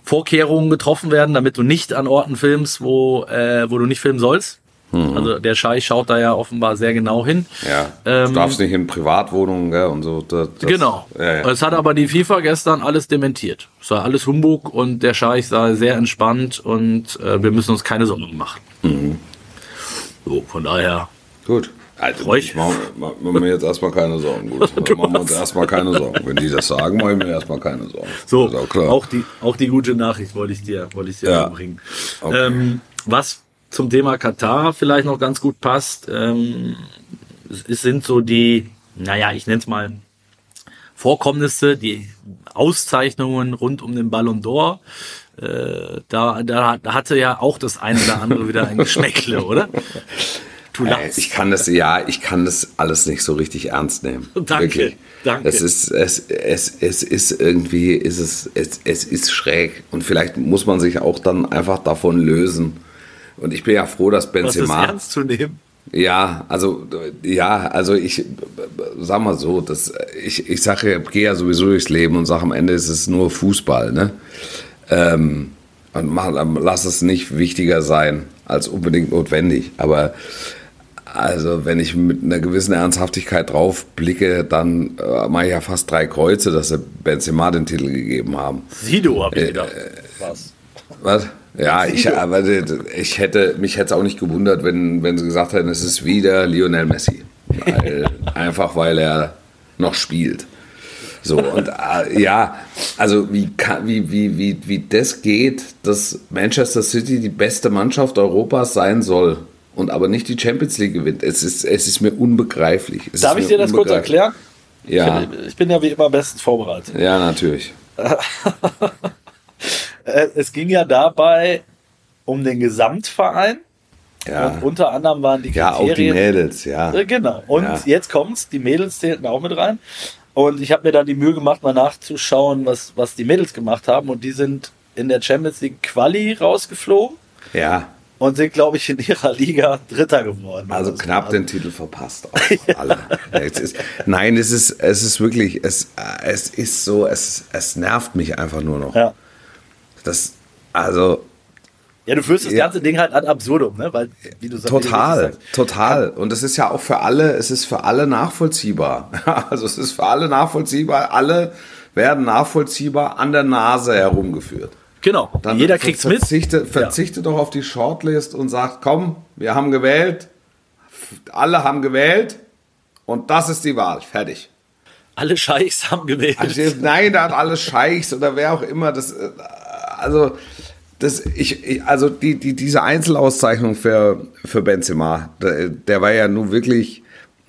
S2: Vorkehrungen getroffen werden, damit du nicht an Orten filmst, wo, äh, wo du nicht filmen sollst. Also der Scheich schaut da ja offenbar sehr genau hin.
S1: Ja,
S2: Ähm,
S1: du darfst nicht in Privatwohnungen gell, und so. Das, das,
S2: Genau.
S1: Ja, ja.
S2: Es hat aber die FIFA gestern alles dementiert. Es war alles Humbug und der Scheich sah sehr entspannt und äh, wir müssen uns keine Sorgen machen.
S1: Mhm.
S2: So, von daher.
S1: Gut. Also,
S2: Freu ich-
S1: ich mache mach, mach mir jetzt erstmal keine Sorgen. Gut, machen wir uns erstmal keine Sorgen. Wenn die das sagen, mache ich mir erstmal keine Sorgen.
S2: So,
S1: auch
S2: auch die, auch die gute Nachricht wollte ich dir, wollte ich dir
S1: Ja.
S2: bringen.
S1: Okay.
S2: Ähm, was zum Thema Katar vielleicht noch ganz gut passt, ähm, es sind so die, naja, ich nenne es mal Vorkommnisse, die Auszeichnungen rund um den Ballon d'Or. Äh, da, da, da hatte ja auch das eine oder andere wieder ein Geschmäckle, oder? Du
S1: Äh,
S2: lachst.
S1: Ich kann das, ja, ich kann das alles nicht so richtig ernst nehmen.
S2: Danke,
S1: Wirklich.
S2: danke.
S1: Es ist, es, es, es ist irgendwie, ist es, es, es ist schräg. Und vielleicht muss man sich auch dann einfach davon lösen. Und ich bin ja froh, dass Benzema.
S2: ernst zu nehmen?
S1: Ja, also ja, also ich sag mal so, das, ich, ich sage, gehe ja sowieso durchs Leben und sage am Ende ist es nur Fußball, ne? Ähm, und mach, lass es nicht wichtiger sein als unbedingt notwendig. Aber also wenn ich mit einer gewissen Ernsthaftigkeit drauf blicke, dann äh, mache ich ja fast drei Kreuze, dass sie Benzema den Titel gegeben haben.
S2: Sido, hab
S1: Äh,
S2: ich gedacht. Was?
S1: Was? Ja, ich, aber ich hätte, mich hätte es auch nicht gewundert, wenn, wenn sie gesagt hätten, es ist wieder Lionel Messi. Weil, einfach weil er noch spielt. So, und äh, ja, also wie, kann, wie, wie, wie, wie das geht, dass Manchester City die beste Mannschaft Europas sein soll und aber nicht die Champions League gewinnt. Es ist, es ist mir unbegreiflich. Es
S2: Darf
S1: ist
S2: ich dir das kurz erklären?
S1: Ja,
S2: Ich bin ja wie immer bestens vorbereitet.
S1: ja, natürlich.
S2: Äh, Es ging ja dabei um den Gesamtverein.
S1: Ja,
S2: Und unter anderem waren die
S1: ja auch die
S2: Kriterien.
S1: Mädels, ja.
S2: Äh, Genau. Und
S1: Ja.
S2: jetzt kommt's, die Mädels zählten auch mit rein. Und ich habe mir dann die Mühe gemacht, mal nachzuschauen, was, was die Mädels gemacht haben. Und die sind in der Champions League Quali rausgeflogen
S1: Ja,
S2: und sind, glaube ich, in ihrer Liga Dritter geworden.
S1: Also knapp den Titel verpasst. Auch alle. Es ist, nein, es ist, es ist wirklich, es, es ist so, es, es nervt mich einfach nur noch.
S2: Ja.
S1: Das, also,
S2: Ja, du führst das
S1: Ja.
S2: ganze Ding halt ad absurdum, ne? Weil, wie du
S1: Total,
S2: sagst.
S1: total. Und es ist ja auch für alle, es ist für alle nachvollziehbar. Also es ist für alle nachvollziehbar. Alle werden nachvollziehbar an der Nase herumgeführt.
S2: Genau.
S1: Dann
S2: Jeder kriegt's mit.
S1: verzichte, Verzichte doch auf die Shortlist und sagt, komm, wir haben gewählt, alle haben gewählt und das ist die Wahl. Fertig.
S2: Alle Scheichs haben gewählt.
S1: Also, nein, da hat alles Scheichs oder wer auch immer. Das, äh, also, das, ich, ich, also die, die, diese Einzelauszeichnung für, für Benzema, der, der war ja nun wirklich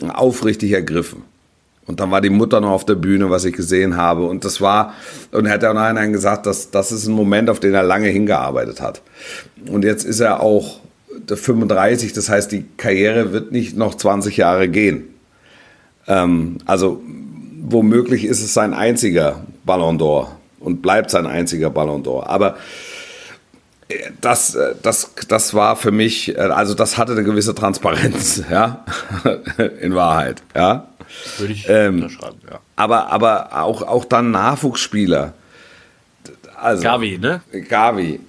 S1: aufrichtig ergriffen. Und dann war die Mutter noch auf der Bühne, was ich gesehen habe. Und das war, und er hat ja nachher gesagt, dass das ist ein Moment, auf den er lange hingearbeitet hat. Und jetzt ist er auch der 35, das heißt, die Karriere wird nicht noch 20 Jahre gehen. Ähm, also womöglich ist es sein einziger Ballon d'Or und bleibt sein einziger Ballon d'Or. Aber äh, das, äh, das, das war für mich, äh, also das hatte eine gewisse Transparenz, ja, in Wahrheit, ja.
S2: Würde ich
S1: Ähm,
S2: unterschreiben, ja.
S1: Aber, aber auch, auch dann Nachwuchsspieler. Also,
S2: Gavi, ne?
S1: Gavi.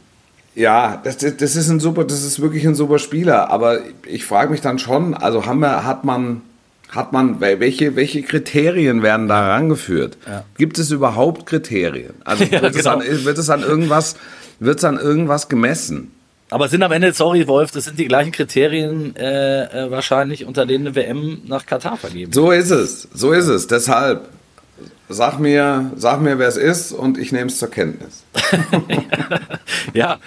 S1: Ja, das, das ist ein super, das ist wirklich ein super Spieler. Aber ich frage mich dann schon, also haben wir, hat man, hat man, welche, welche Kriterien werden da rangeführt? Gibt es überhaupt Kriterien? Also
S2: Ja,
S1: wird, es
S2: genau.
S1: an, wird es an irgendwas, wird es an irgendwas gemessen?
S2: Aber es sind am Ende, sorry Wolf, das sind die gleichen Kriterien äh, äh, wahrscheinlich, unter denen eine WM nach Katar vergeben.
S1: So ist es, so ist es. Deshalb sag mir, sag mir, wer es ist und ich nehme es zur Kenntnis.
S2: Ja,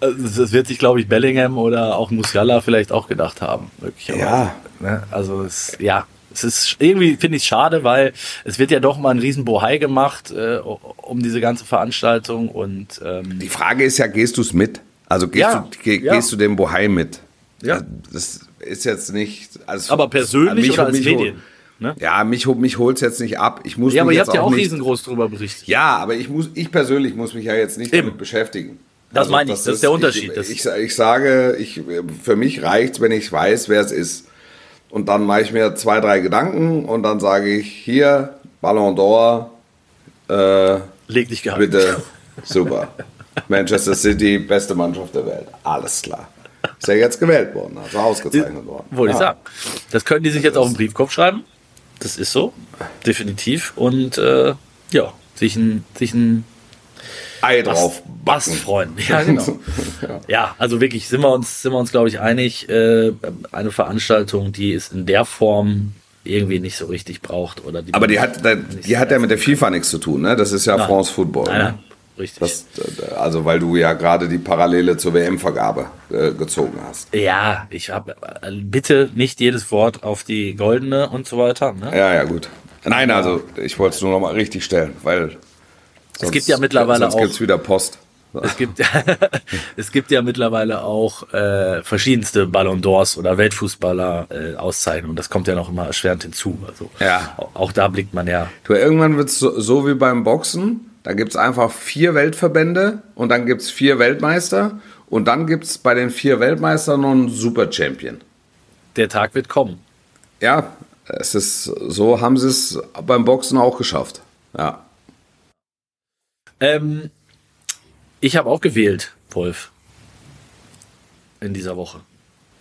S2: das wird sich, glaube ich, Bellingham oder auch Musiala vielleicht auch gedacht haben. Möglicherweise.
S1: Ja.
S2: Ne? Also es, ja, es ist irgendwie finde ich schade, weil es wird ja doch mal ein riesen Bohai gemacht äh, um diese ganze Veranstaltung und ähm,
S1: Die Frage ist ja, gehst du es mit? Also gehst,
S2: Ja,
S1: du, ge,
S2: ja.
S1: gehst du dem Bohai mit?
S2: Ja.
S1: Das ist jetzt nicht. Also
S2: aber persönlich oder als Medien? Ne?
S1: Ja, mich, mich holt es jetzt nicht ab. Ich muss
S2: Ja, aber ihr habt ja auch
S1: nicht,
S2: riesengroß drüber berichtet.
S1: Ja, aber ich muss, ich persönlich muss mich ja jetzt nicht
S2: Eben.
S1: damit beschäftigen.
S2: Das meine ich, das ist der Unterschied.
S1: Ich,
S2: Das-
S1: ich, ich sage, ich, für mich reicht wenn ich weiß, wer es ist. Und dann mache ich mir zwei, drei Gedanken und dann sage ich, hier, Ballon d'Or, äh,
S2: Leg dich gehabt.
S1: Bitte, super. Manchester City, beste Mannschaft der Welt. Alles klar. Ist ja jetzt gewählt worden, also ausgezeichnet worden.
S2: Wollte ich
S1: Ja.
S2: sagen. Das können die sich jetzt auf den Briefkopf schreiben. Das ist so, definitiv. Und äh, ja, sich ein, sich ein
S1: Ei drauf backen.
S2: freuen. Ja, genau. ja, also wirklich sind wir uns, sind wir uns, glaube ich, einig. Äh, eine Veranstaltung, die es in der Form irgendwie nicht so richtig braucht. Oder die
S1: Aber die hat, die hat ja mit der FIFA nichts zu tun, ne? Das ist ja
S2: Nein.
S1: France Football.
S2: Nein,
S1: ne?
S2: nein, richtig.
S1: Das, äh, also weil du ja gerade die Parallele zur WM-Vergabe äh, gezogen hast.
S2: ja, ich habe bitte nicht jedes Wort auf die goldene und so weiter. Ne?
S1: Ja, ja, gut. Nein, also ich wollte es nur noch mal richtig stellen, weil sonst,
S2: gibt ja mittlerweile
S1: sonst
S2: auch-
S1: gibt's wieder Post.
S2: Es gibt, es gibt ja mittlerweile auch äh, verschiedenste Ballon d'Ors oder Weltfußballer äh, Auszeichnungen. Das kommt ja noch immer erschwerend hinzu. Also
S1: Ja.
S2: auch, auch da blickt man ja.
S1: Du, irgendwann wird es so, so wie beim Boxen. Da gibt es einfach vier Weltverbände und dann gibt es vier Weltmeister und dann gibt es bei den vier Weltmeistern noch einen Super Champion.
S2: Der Tag wird kommen.
S1: Ja, es ist so haben sie es beim Boxen auch geschafft. Ja.
S2: Ähm, ich habe auch gewählt, Wolf. In dieser Woche.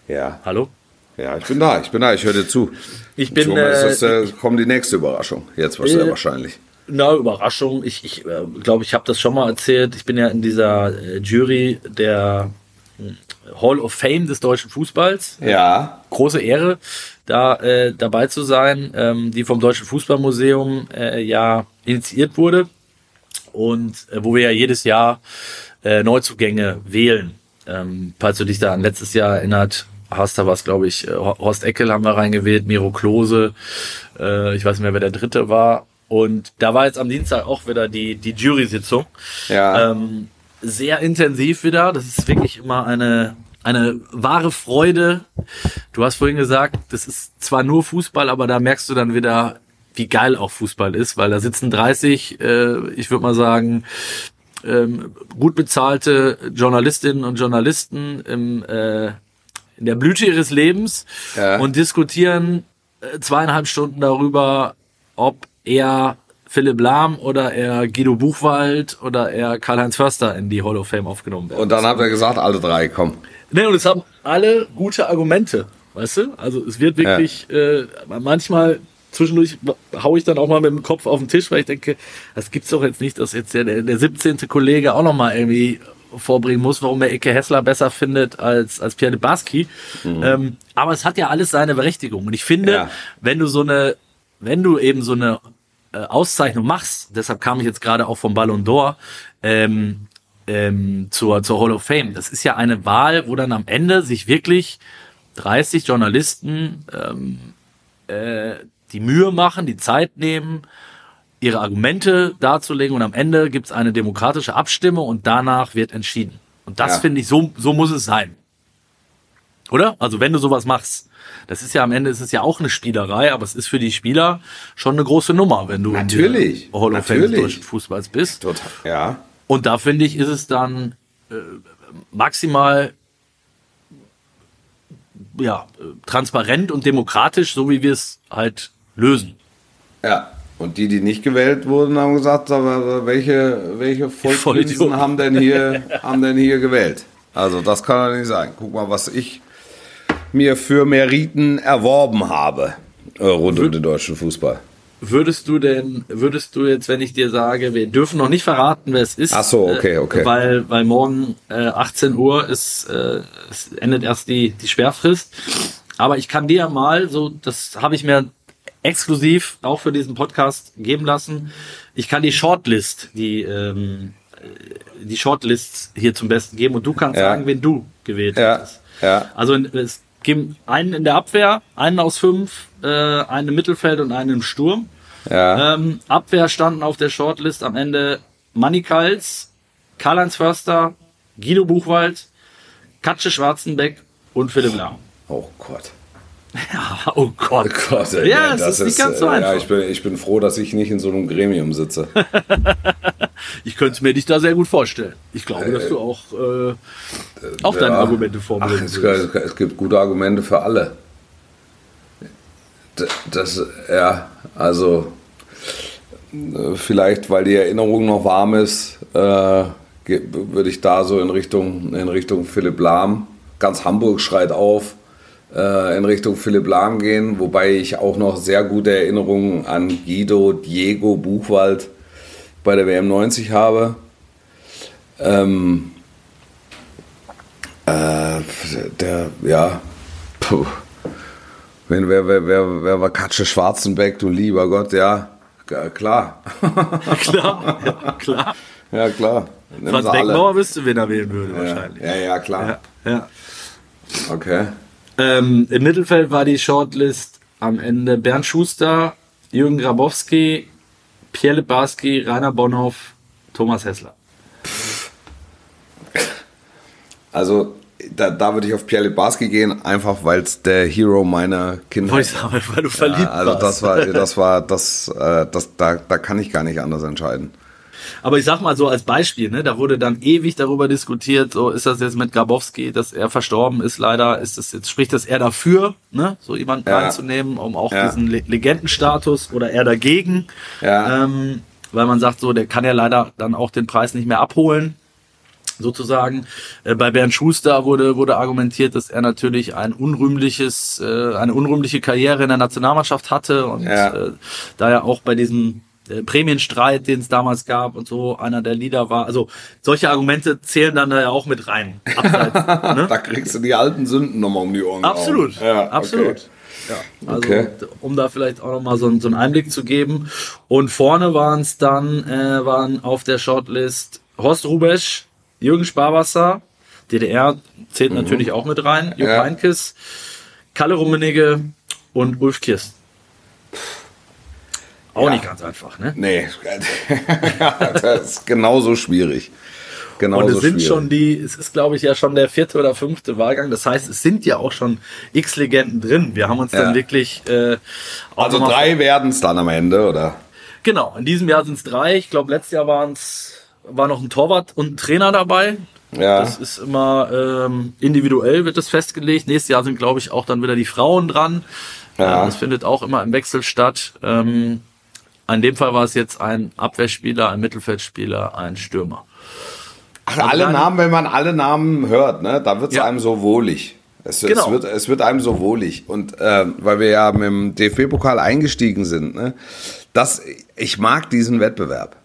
S1: Ja.
S2: Hallo?
S1: Ja, ich bin da, ich bin da, ich höre dir zu.
S2: Ich bin,
S1: mal ist das,
S2: äh,
S1: äh, kommt die nächste Überraschung. Jetzt
S2: Äh,
S1: wahrscheinlich.
S2: Na, Überraschung. Ich glaube, ich, äh, glaub, ich habe das schon mal erzählt. Ich bin ja in dieser äh, Jury der hm, Hall of Fame des deutschen Fußballs.
S1: Ja.
S2: große Ehre, da äh, dabei zu sein, ähm, die vom Deutschen Fußballmuseum äh, ja initiiert wurde und äh, wo wir ja jedes Jahr äh, Neuzugänge wählen. Ähm, falls du dich da an letztes Jahr erinnert hast, da war es, glaube ich, äh, Horst Eckel haben wir reingewählt, Miro Klose, äh, ich weiß nicht mehr, wer der dritte war. Und da war jetzt am Dienstag auch wieder die, die Jury-Sitzung.
S1: Ja.
S2: Ähm, sehr intensiv wieder. Das ist wirklich immer eine, eine wahre Freude. Du hast vorhin gesagt, das ist zwar nur Fußball, aber da merkst du dann wieder, wie geil auch Fußball ist, weil da sitzen 30, äh, ich würde mal sagen, ähm, gut bezahlte Journalistinnen und Journalisten im, äh, in der Blüte ihres Lebens
S1: Ja.
S2: und diskutieren äh, zweieinhalb Stunden darüber, ob er Philipp Lahm oder eher Guido Buchwald oder eher Karl-Heinz Förster in die Hall of Fame aufgenommen werden.
S1: Und dann hat er gesagt, alle drei, komm.
S2: Ne, und es haben alle gute Argumente, weißt du? Also es wird wirklich äh, manchmal zwischendurch haue ich dann auch mal mit dem Kopf auf den Tisch, weil ich denke, das gibt's doch jetzt nicht, dass jetzt der, der 17. Kollege auch noch mal irgendwie vorbringen muss, warum er Ecke Hessler besser findet als, als Pierre de Baski. Ähm, aber es hat ja alles seine Berechtigung. Und ich finde,
S1: Ja.
S2: wenn du so eine, wenn du eben so eine äh, Auszeichnung machst, deshalb kam ich jetzt gerade auch vom Ballon d'Or, ähm, ähm, zur, zur Hall of Fame. Das ist ja eine Wahl, wo dann am Ende sich wirklich 30 Journalisten ähm, äh, die Mühe machen, die Zeit nehmen, ihre Argumente darzulegen und am Ende gibt es eine demokratische Abstimmung und danach wird entschieden. Und das
S1: Ja.
S2: finde ich, so, so muss es sein. Oder? Also wenn du sowas machst, das ist ja am Ende ist es ja auch eine Spielerei, aber es ist für die Spieler schon eine große Nummer, wenn du
S1: Natürlich,
S2: Hall of Fame des deutschen Fußballs bist.
S1: Total. Ja.
S2: Und da finde ich, ist es dann äh, maximal ja, transparent und demokratisch, so wie wir es halt lösen.
S1: Ja. Und die, die nicht gewählt wurden, haben gesagt, aber welche, welche Vollprinzen haben denn hier, haben denn hier gewählt? Also das kann doch nicht sein. Guck mal, was ich mir für Meriten erworben habe äh, rund um den deutschen Fußball.
S2: Würdest du denn, würdest du jetzt, wenn ich dir sage, wir dürfen noch nicht verraten, wer es ist,
S1: Ach so, okay,
S2: äh,
S1: okay.
S2: weil, weil morgen äh, 18 Uhr ist, äh, es endet erst die, die Sperrfrist. Aber ich kann dir ja mal, so, das habe ich mir exklusiv auch für diesen Podcast geben lassen. Ich kann die Shortlist, die, ähm, äh, die Shortlists hier zum Besten geben und du kannst
S1: Ja.
S2: sagen, wen du gewählt
S1: Ja,
S2: hättest.
S1: ja.
S2: Also es gibt einen in der Abwehr, einen aus fünf, äh, einen im Mittelfeld und einen im Sturm.
S1: Ja.
S2: Ähm, Abwehr standen auf der Shortlist am Ende Manny Kals, Karl-Heinz Förster, Guido Buchwald, Katze Schwarzenbeck und Philipp Lahm.
S1: Oh Gott.
S2: Ja, oh Gott.
S1: Oh Gott, ey,
S2: ja,
S1: nee,
S2: es ist nicht ganz so
S1: äh,
S2: einfach.
S1: Ja, ich bin, ich bin froh, dass ich nicht in so einem Gremium sitze.
S2: Ich könnte mir dich da sehr gut vorstellen. Ich glaube, dass du auch, äh, auch deine
S1: Ja.
S2: Argumente
S1: Ach,
S2: vorbringen
S1: es, es gibt gute Argumente für alle. Das, ja, also äh, vielleicht, weil die Erinnerung noch warm ist, äh, würde ich da so in Richtung, in Richtung Philipp Lahm, ganz Hamburg schreit auf, äh, in Richtung Philipp Lahm gehen, wobei ich auch noch sehr gute Erinnerungen an Guido Diego Buchwald bei der WM 90 habe. Ähm, äh, der, ja, puh. Wenn, wer, wer, wer, wer war Katze Schwarzenbeck, du lieber Gott, ja, klar.
S2: Klar, ja, klar.
S1: ja, klar. Nimm
S2: Franz. Beckenbauer wüsste, wen er wählen würde,
S1: Ja,
S2: wahrscheinlich.
S1: ja, ja, klar.
S2: Ja, ja.
S1: Okay.
S2: Ähm, Im Mittelfeld war die Shortlist am Ende Bernd Schuster, Jürgen Grabowski, Pierre Lebarski, Rainer Bonhoff, Thomas Hessler.
S1: Also, da, da würde ich auf Pierre Libarski gehen, einfach weil es der Hero meiner
S2: ich sagen, weil du verliebt
S1: Ja, also das war, das war, das, äh, das, da, da kann ich gar nicht anders entscheiden.
S2: Aber ich sag mal so als Beispiel, ne, da wurde dann ewig darüber diskutiert, so ist das jetzt mit Grabowski, dass er verstorben ist, leider, ist das jetzt, spricht das er dafür, ne, so jemanden
S1: Ja.
S2: reinzunehmen, um auch
S1: Ja.
S2: diesen Le Legendenstatus oder er dagegen,
S1: Ja.
S2: ähm, weil man sagt so, der kann ja leider dann auch den Preis nicht mehr abholen, sozusagen. Äh, bei Bernd Schuster wurde, wurde argumentiert, dass er natürlich ein unrühmliches, äh, eine unrühmliche Karriere in der Nationalmannschaft hatte und
S1: Ja.
S2: äh, da ja auch bei diesem äh, Prämienstreit, den es damals gab und so, einer der Leader war. Also solche Argumente zählen dann da ja auch mit rein. Abseits, ne?
S1: Da kriegst du die alten Sünden nochmal um die Ohren.
S2: Absolut.
S1: Ja,
S2: absolut.
S1: Okay.
S2: Ja, also
S1: Okay.
S2: um da vielleicht auch nochmal so, einen- so einen Einblick zu geben. Und vorne waren es dann, äh, waren auf der Shortlist Horst Rubesch, Jürgen Sparwasser, DDR zählt natürlich auch mit rein, Jupp
S1: Mhm. Ja.
S2: Heynckes, Kalle Rummenigge und Ulf Kirsten. Auch
S1: Ja.
S2: nicht ganz einfach, ne?
S1: Nee, das ist genauso schwierig. Genauso
S2: Und es sind
S1: schwierig.
S2: schon die, es ist glaube ich ja schon der vierte oder fünfte Wahlgang. Das heißt, es sind ja auch schon x Legenden drin. Wir haben uns
S1: Ja.
S2: dann wirklich äh,
S1: Also drei werden es dann am Ende, oder?
S2: Genau, in diesem Jahr sind es drei. Ich glaube, letztes Jahr waren es war noch ein Torwart und ein Trainer dabei.
S1: Ja.
S2: Das ist immer ähm, individuell wird das festgelegt. Nächstes Jahr sind, glaube ich, auch dann wieder die Frauen dran.
S1: Ja.
S2: Äh, das findet auch immer im Wechsel statt. Ähm, In dem Fall war es jetzt ein Abwehrspieler, ein Mittelfeldspieler, ein Stürmer.
S1: Ach, alle Namen, wenn man alle Namen hört, ne, da wird es
S2: Ja.
S1: einem so wohlig. Es,
S2: Genau.
S1: es, wird, es wird einem so wohlig. Und äh, weil wir ja mit dem DFB-Pokal eingestiegen sind, ne, das, ich mag diesen Wettbewerb.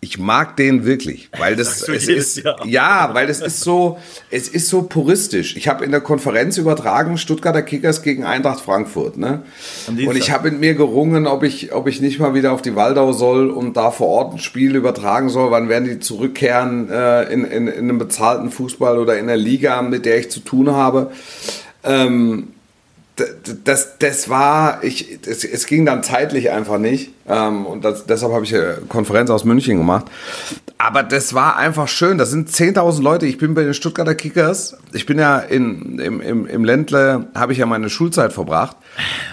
S1: Ich mag den wirklich, weil das
S2: jedes
S1: ist
S2: Jahr.
S1: ja, weil das ist so, es ist so puristisch. Ich habe in der Konferenz übertragen Stuttgarter Kickers gegen Eintracht Frankfurt, ne? Und ich habe mit mir gerungen, ob ich, ob ich nicht mal wieder auf die Waldau soll und da vor Ort ein Spiel übertragen soll. Wann werden die zurückkehren äh, in, in, in einem bezahlten Fußball oder in der Liga, mit der ich zu tun habe? Ähm, das, das war, ich, das, es ging dann zeitlich einfach nicht. Ähm, und das, deshalb habe ich eine Konferenz aus München gemacht. Aber das war einfach schön. Das sind 10.000 Leute. Ich bin bei den Stuttgarter Kickers. Ich bin ja in, im, im, im Ländle, habe ich ja meine Schulzeit verbracht.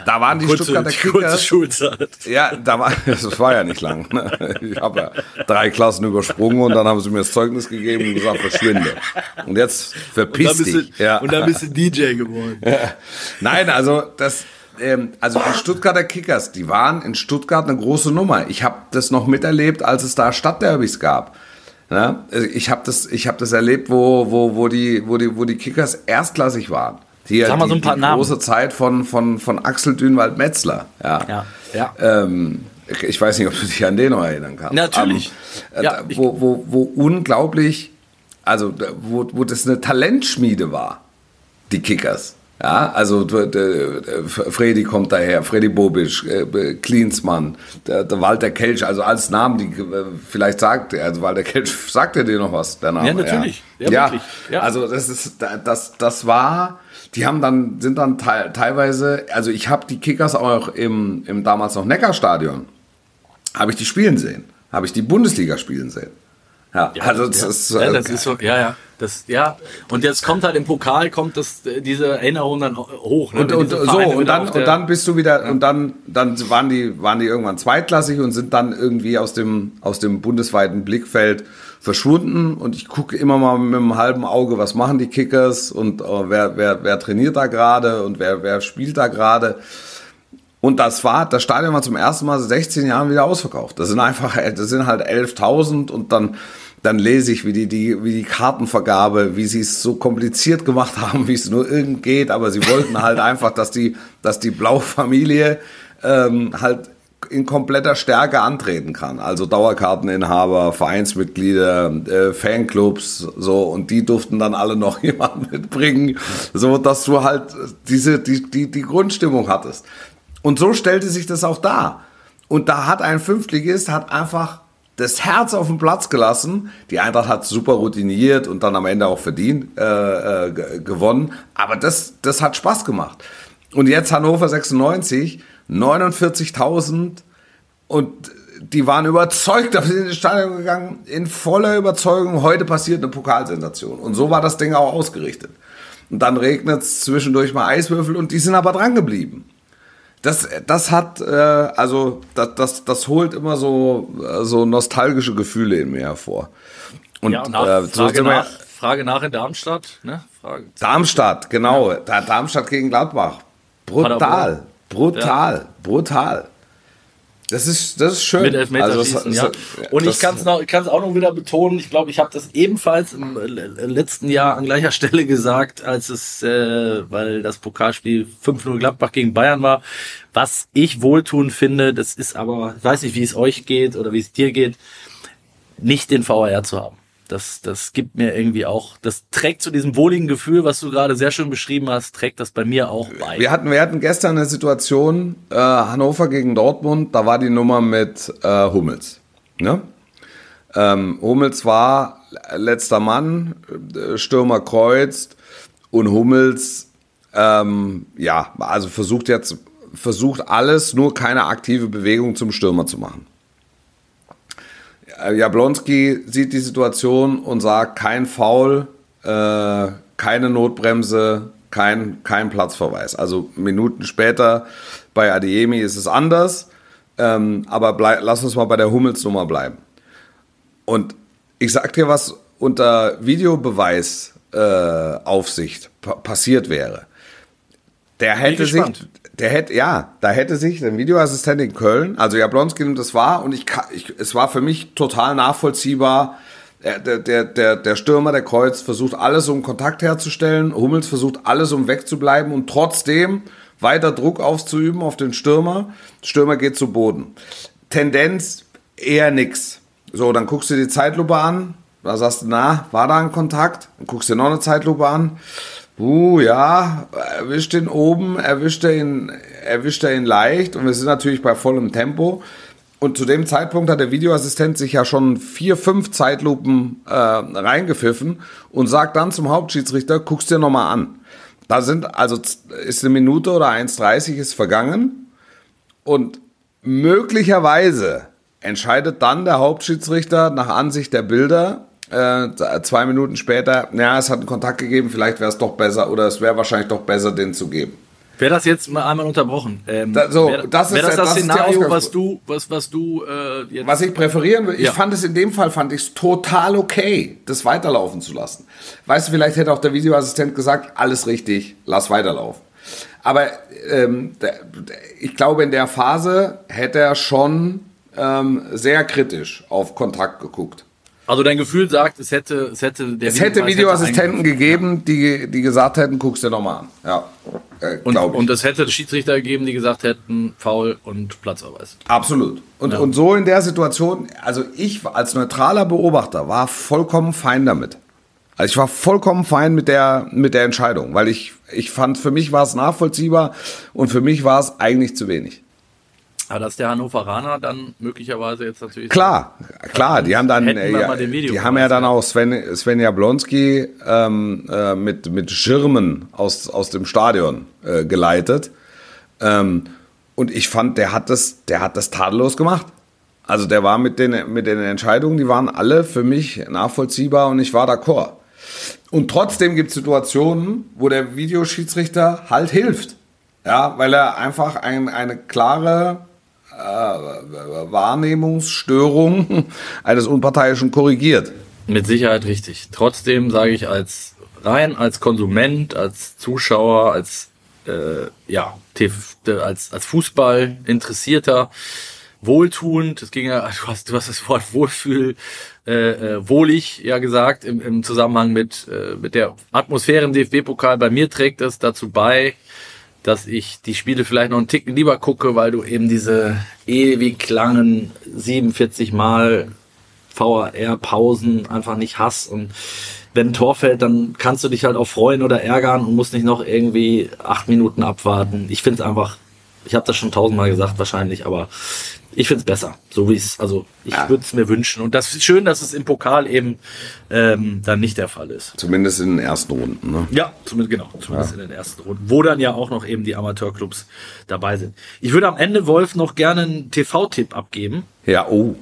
S1: Da waren die Stuttgarter Kickers.
S2: Schulzeit.
S1: Ja, da war, das war ja nicht lang. Ne? Ich habe ja drei Klassen übersprungen und dann haben sie mir das Zeugnis gegeben und gesagt, verschwinde. Und jetzt verpiss dich. Ja.
S2: und dann bist du DJ geworden.
S1: Nein, also das, ähm, also die Stuttgarter Kickers, die waren in Stuttgart eine große Nummer. Ich habe das noch miterlebt, als es da Stadtderbys gab. Ja, also ich habe das, ich habe das erlebt, wo, wo, wo die, wo die, wo die Kickers erstklassig waren. Hier,
S2: Sag mal
S1: die,
S2: so ein paar
S1: die
S2: Namen.
S1: große Zeit von, von, von Axel Dünwald-Metzler. Ja.
S2: Ja, ja.
S1: Ähm, ich- weiß nicht, ob du dich an den noch erinnern kannst.
S2: Natürlich.
S1: Ähm, äh,
S2: Ja,
S1: wo, wo, wo unglaublich, also wo, wo das eine Talentschmiede war, die Kickers. Ja, also d- d- Freddy kommt daher, Freddy Bobic, äh, Klinsmann, der, der Walter Kelch, also als Namen, die äh, vielleicht sagt, also Walter Kelch, sagt er dir noch was, der Name?
S2: Ja, natürlich. Ja,
S1: Ja.
S2: Ja.
S1: also das ist, das, das war, die haben dann, sind dann teil, teilweise, also ich habe die Kickers auch im, im damals noch Neckarstadion, habe ich die spielen sehen, habe ich die Bundesliga spielen sehen. Ja, also das
S2: ja.
S1: ist,
S2: ja, das ist so, ja, ja. Das, ja. Und jetzt kommt halt im Pokal, kommt das, äh, diese Erinnerung dann ho- hoch. Ne?
S1: und, und so und dann und dann bist du wieder und dann dann waren die waren die irgendwann zweitklassig und sind dann irgendwie aus dem aus dem bundesweiten Blickfeld verschwunden und ich gucke immer mal mit einem halben Auge, was machen die Kickers und äh, wer wer wer trainiert da gerade und wer wer spielt da gerade. Und das war, das Stadion war zum ersten Mal seit 16 Jahren wieder ausverkauft. Das sind einfach, das sind halt 11.000 und dann, dann lese ich, wie die, die, wie die Kartenvergabe, wie sie es so kompliziert gemacht haben, wie es nur irgend geht, aber sie wollten halt einfach, dass die, dass die Blaufamilie ähm, halt in kompletter Stärke antreten kann. Also Dauerkarteninhaber, Vereinsmitglieder, äh, Fanclubs, so und die durften dann alle noch jemanden mitbringen, so dass du halt diese die die die Grundstimmung hattest. Und so stellte sich das auch dar. Und da hat ein Fünftligist hat einfach das Herz auf den Platz gelassen. Die Eintracht hat super routiniert und dann am Ende auch verdient äh, äh, ge- gewonnen. Aber das, das hat Spaß gemacht. Und jetzt Hannover 96, 49.000 und die waren überzeugt, da sind in das Stadion gegangen, in voller Überzeugung, heute passiert eine Pokalsensation. Und so war das Ding auch ausgerichtet. Und dann regnet es zwischendurch mal Eiswürfel und die sind aber dran geblieben. Das, das hat, äh, also das, das, das holt immer so, äh, so nostalgische Gefühle in mir hervor. Und
S2: ja, nach,
S1: äh, so
S2: Frage, nach, Frage nach in Darmstadt. Ne? Frage.
S1: Darmstadt, genau. Da, Darmstadt gegen Gladbach. Brutal, brutal, brutal. Das ist, das ist schön.
S2: Mit Elfmeterschießen,
S1: Also das-
S2: ja.
S1: das-
S2: Und
S1: das-
S2: ich kann es auch noch wieder betonen. Ich glaube, ich habe das ebenfalls im äh, letzten Jahr an gleicher Stelle gesagt, als es, äh, weil das Pokalspiel 5-0 Gladbach gegen Bayern war. Was ich wohltun finde, das ist aber, ich weiß nicht, wie es euch geht oder wie es dir geht, nicht den VAR zu haben. Das, das gibt mir irgendwie auch, das trägt zu diesem wohligen Gefühl, was du gerade sehr schön beschrieben hast, trägt das bei mir auch bei.
S1: Wir hatten, wir hatten gestern eine Situation, äh, Hannover gegen Dortmund, da war die Nummer mit äh, Hummels. Ne? Ähm, Hummels war letzter Mann, äh, Stürmer kreuzt und Hummels, ähm, ja, also versucht jetzt, versucht alles, nur keine aktive Bewegung zum Stürmer zu machen. Äh, Jablonski sieht die Situation und sagt, kein Foul, äh, keine Notbremse, kein, kein Platzverweis. Also Minuten später bei Adeyemi ist es anders, ähm, aber blei- lass uns mal bei der Hummelsnummer bleiben. Und ich sag dir, was unter Videobeweisaufsicht äh, Aufsicht pa passiert wäre. Der hätte sich, der hätte, ja, da hätte sich der Videoassistent in Köln, also Jablonski nimmt das wahr und ich, ich, es war für mich total nachvollziehbar. Der, der, der, der Stürmer, der Kreuz, versucht alles, um Kontakt herzustellen. Hummels versucht alles, um wegzubleiben und trotzdem weiter Druck auszuüben auf den Stürmer. Stürmer geht zu Boden. Tendenz eher nix. So, dann guckst du die Zeitlupe an. Da sagst du, na, war da ein Kontakt? Dann guckst du dir noch eine Zeitlupe an. Uh, ja, erwischt ihn oben, erwischt er ihn, erwischt er ihn leicht und wir sind natürlich bei vollem Tempo. Und zu dem Zeitpunkt hat der Videoassistent sich ja schon vier, fünf Zeitlupen äh, reingepfiffen und sagt dann zum Hauptschiedsrichter, guck's dir nochmal an. Da sind, also ist eine Minute oder 1,30 ist vergangen und möglicherweise entscheidet dann der Hauptschiedsrichter nach Ansicht der Bilder, äh, zwei Minuten später, ja, es hat einen Kontakt gegeben, vielleicht wäre es doch besser oder es wäre wahrscheinlich doch besser, den zu geben.
S2: Wäre das jetzt mal einmal unterbrochen?
S1: Ähm, da, so,
S2: wär,
S1: das ist
S2: wär das,
S1: das
S2: Szenario, was du, was, was du äh,
S1: jetzt Was ich präferieren würde, ja. ich fand es in dem Fall fand ich es total okay, das weiterlaufen zu lassen. Weißt du, vielleicht hätte auch der Videoassistent gesagt, alles richtig, lass weiterlaufen. Aber ähm, der, ich glaube, in der Phase hätte er schon ähm, sehr kritisch auf Kontakt geguckt.
S2: Also dein Gefühl sagt, es hätte, es hätte
S1: der Es hätte Videoassistenten hätte gegeben, die, die gesagt hätten, guckst dir nochmal an. Ja,
S2: äh, und, und es hätte Schiedsrichter gegeben, die gesagt hätten, faul und Platzverweis.
S1: Absolut. Und, ja. und so in der Situation, also ich als neutraler Beobachter war vollkommen fein damit. Also ich war vollkommen fein mit der, mit der Entscheidung, weil ich, ich fand, für mich war es nachvollziehbar und für mich war es eigentlich zu wenig.
S2: Aber dass der Hannoveraner dann möglicherweise jetzt natürlich.
S1: Klar, klar, die haben dann, äh, ja, die haben ja dann auch Sven, Sven Jablonski ähm, äh, mit, mit Schirmen aus, aus dem Stadion äh, geleitet. Ähm, und ich fand, der hat das, der hat das tadellos gemacht. Also der war mit den, mit den Entscheidungen, die waren alle für mich nachvollziehbar und ich war d'accord. Und trotzdem gibt es Situationen, wo der Videoschiedsrichter halt hilft. Ja, weil er einfach ein, eine klare Wahrnehmungsstörung eines Unparteiischen korrigiert.
S2: Mit Sicherheit richtig. Trotzdem sage ich als rein als Konsument, als Zuschauer, als äh, ja, als, als Fußball interessierter, wohltuend. Es ging ja, du hast, du hast das Wort Wohlfühl, äh, äh, wohlig ja gesagt im, im Zusammenhang mit äh, mit der Atmosphäre im DFB-Pokal. Bei mir trägt das dazu bei, dass ich die Spiele vielleicht noch einen Ticken lieber gucke, weil du eben diese ewig langen 47 Mal VAR-Pausen einfach nicht hast und wenn ein Tor fällt, dann kannst du dich halt auch freuen oder ärgern und musst nicht noch irgendwie acht Minuten abwarten. Ich finde es einfach, ich habe das schon tausendmal gesagt wahrscheinlich, aber ich finde es besser, so wie es, also ich ja. würde es mir wünschen. Und das ist schön, dass es im Pokal eben ähm, dann nicht der Fall ist.
S1: Zumindest in den ersten Runden, ne?
S2: Ja, zumindest genau, zumindest ja. in den ersten Runden, wo dann ja auch noch eben die Amateurclubs dabei sind. Ich würde am Ende Wolf noch gerne einen TV-Tipp abgeben.
S1: Ja, oh.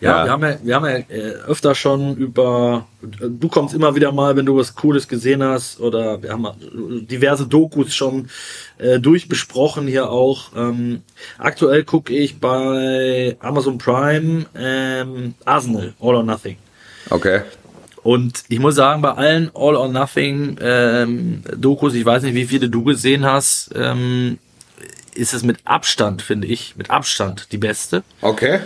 S2: Ja, ja, wir haben ja, wir haben ja äh, öfter schon über, du kommst immer wieder mal, wenn du was Cooles gesehen hast, oder wir haben diverse Dokus schon äh, durchbesprochen hier auch. Ähm, aktuell gucke ich bei Amazon Prime ähm, Arsenal, All or Nothing.
S1: Okay.
S2: Und ich muss sagen, bei allen All or Nothing ähm, Dokus, ich weiß nicht, wie viele du gesehen hast, ähm, ist es mit Abstand, finde ich, mit Abstand die beste.
S1: Okay.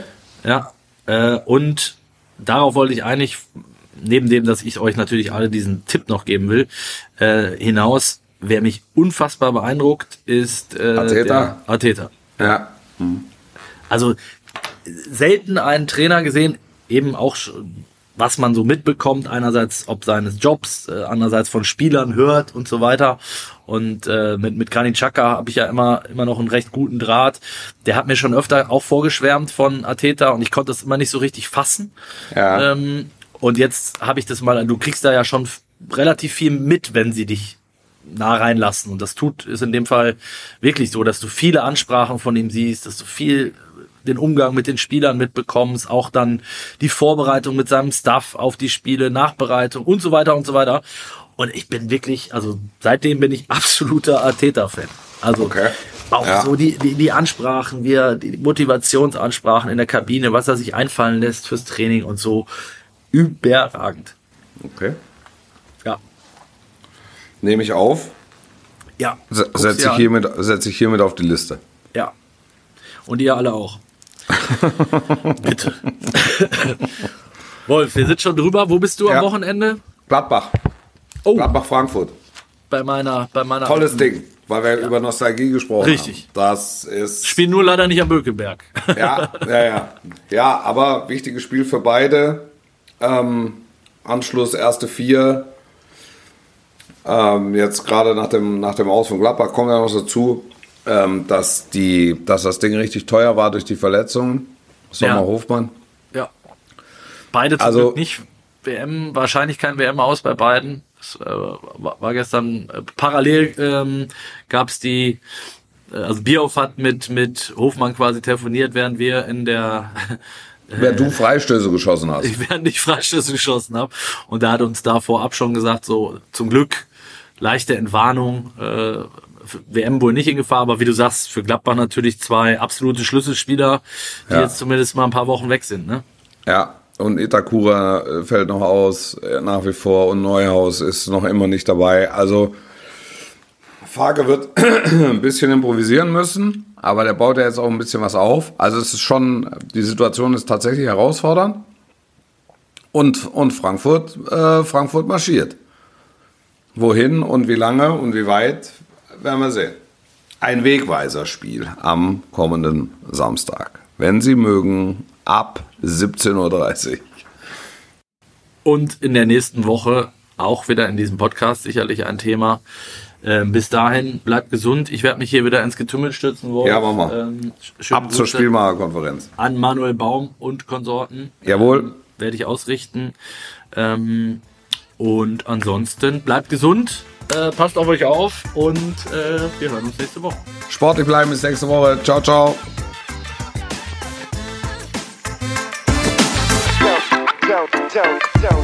S2: Ja, äh, und darauf wollte ich eigentlich, neben dem, dass ich euch natürlich alle diesen Tipp noch geben will, äh, hinaus, wer mich unfassbar beeindruckt, ist äh,
S1: Arteta.
S2: Arteta.
S1: Ja.
S2: Mhm. Also selten einen Trainer gesehen, eben auch was man so mitbekommt, einerseits ob seines Jobs, äh, andererseits von Spielern hört und so weiter. Und äh, mit, mit Granit Xhaka habe ich ja immer, immer noch einen recht guten Draht. Der hat mir schon öfter auch vorgeschwärmt von Ateta und ich konnte das immer nicht so richtig fassen.
S1: Ja.
S2: Ähm, und jetzt habe ich das mal, du kriegst da ja schon relativ viel mit, wenn sie dich nah reinlassen. Und das tut, ist in dem Fall wirklich so, dass du viele Ansprachen von ihm siehst, dass du viel den Umgang mit den Spielern mitbekommst, auch dann die Vorbereitung mit seinem Staff auf die Spiele, Nachbereitung und so weiter und so weiter. Und ich bin wirklich, also seitdem bin ich absoluter Arteta-Fan. Also okay. auch ja. so die, die, die Ansprachen, wie er, die Motivationsansprachen in der Kabine, was er sich einfallen lässt fürs Training und so. Überragend.
S1: Okay.
S2: Ja.
S1: Nehme ich auf.
S2: Ja.
S1: Setze ich, hiermit, setz ich hiermit auf die Liste.
S2: Ja. Und ihr alle auch. Bitte. Wolf, wir sind schon drüber. Wo bist du
S1: Ja.
S2: am Wochenende?
S1: Gladbach.
S2: Oh,
S1: Gladbach-Frankfurt.
S2: bei meiner, bei meiner.
S1: Tolles Ding, weil wir über Nostalgie gesprochen
S2: Richtig.
S1: haben. Das ist.
S2: Spiel nur leider nicht am Bökelberg.
S1: Ja, ja, ja. Ja, aber wichtiges Spiel für beide. Ähm, Anschluss erste vier. Ähm, jetzt gerade nach dem, nach dem Aus von Gladbach kommt ja noch dazu, ähm, dass, die, dass das Ding richtig teuer war durch die Verletzungen. Sommer
S2: Ja.
S1: Hofmann.
S2: Ja. Beide zum
S1: Also-
S2: Glück nicht WM, wahrscheinlich kein WM aus bei beiden. Es, äh, war, gestern äh, parallel ähm, gab es die, äh, also Bierhoff hat mit, mit Hofmann quasi telefoniert, während wir in der
S1: Wer du Freistöße geschossen hast.
S2: während ich Freistöße geschossen habe. Und da hat uns da vorab schon gesagt, so zum Glück leichte Entwarnung, äh, WM wohl nicht in Gefahr, aber wie du sagst, für Gladbach natürlich zwei absolute Schlüsselspieler, die
S1: Ja.
S2: jetzt zumindest mal ein paar Wochen weg sind. Ne?
S1: Ja, und Itakura äh, fällt noch aus, äh, nach wie vor. Und Neuhaus ist noch immer nicht dabei. Also, Farke wird ein bisschen improvisieren müssen, aber der baut ja jetzt auch ein bisschen was auf. Also, es ist schon, die Situation ist tatsächlich herausfordernd. Und, und Frankfurt, äh, Frankfurt marschiert. Wohin und wie lange und wie weit, werden wir sehen. Ein Wegweiserspiel am kommenden Samstag. Wenn Sie mögen, ab 17.30 Uhr.
S2: Und in der nächsten Woche auch wieder in diesem Podcast sicherlich ein Thema. Ähm, bis dahin, bleibt gesund. Ich werde mich hier wieder ins Getümmel stürzen wollen.
S1: Ja, machen wir.
S2: Ähm,
S1: Ab zur Spielmacherkonferenz.
S2: An Manuel Baum und Konsorten.
S1: Jawohl.
S2: Ähm, werde ich ausrichten. Ähm, und ansonsten bleibt gesund, äh, passt auf euch auf und äh, wir hören uns nächste Woche.
S1: Sportlich bleiben bis nächste Woche. Ciao, ciao. dope, dope.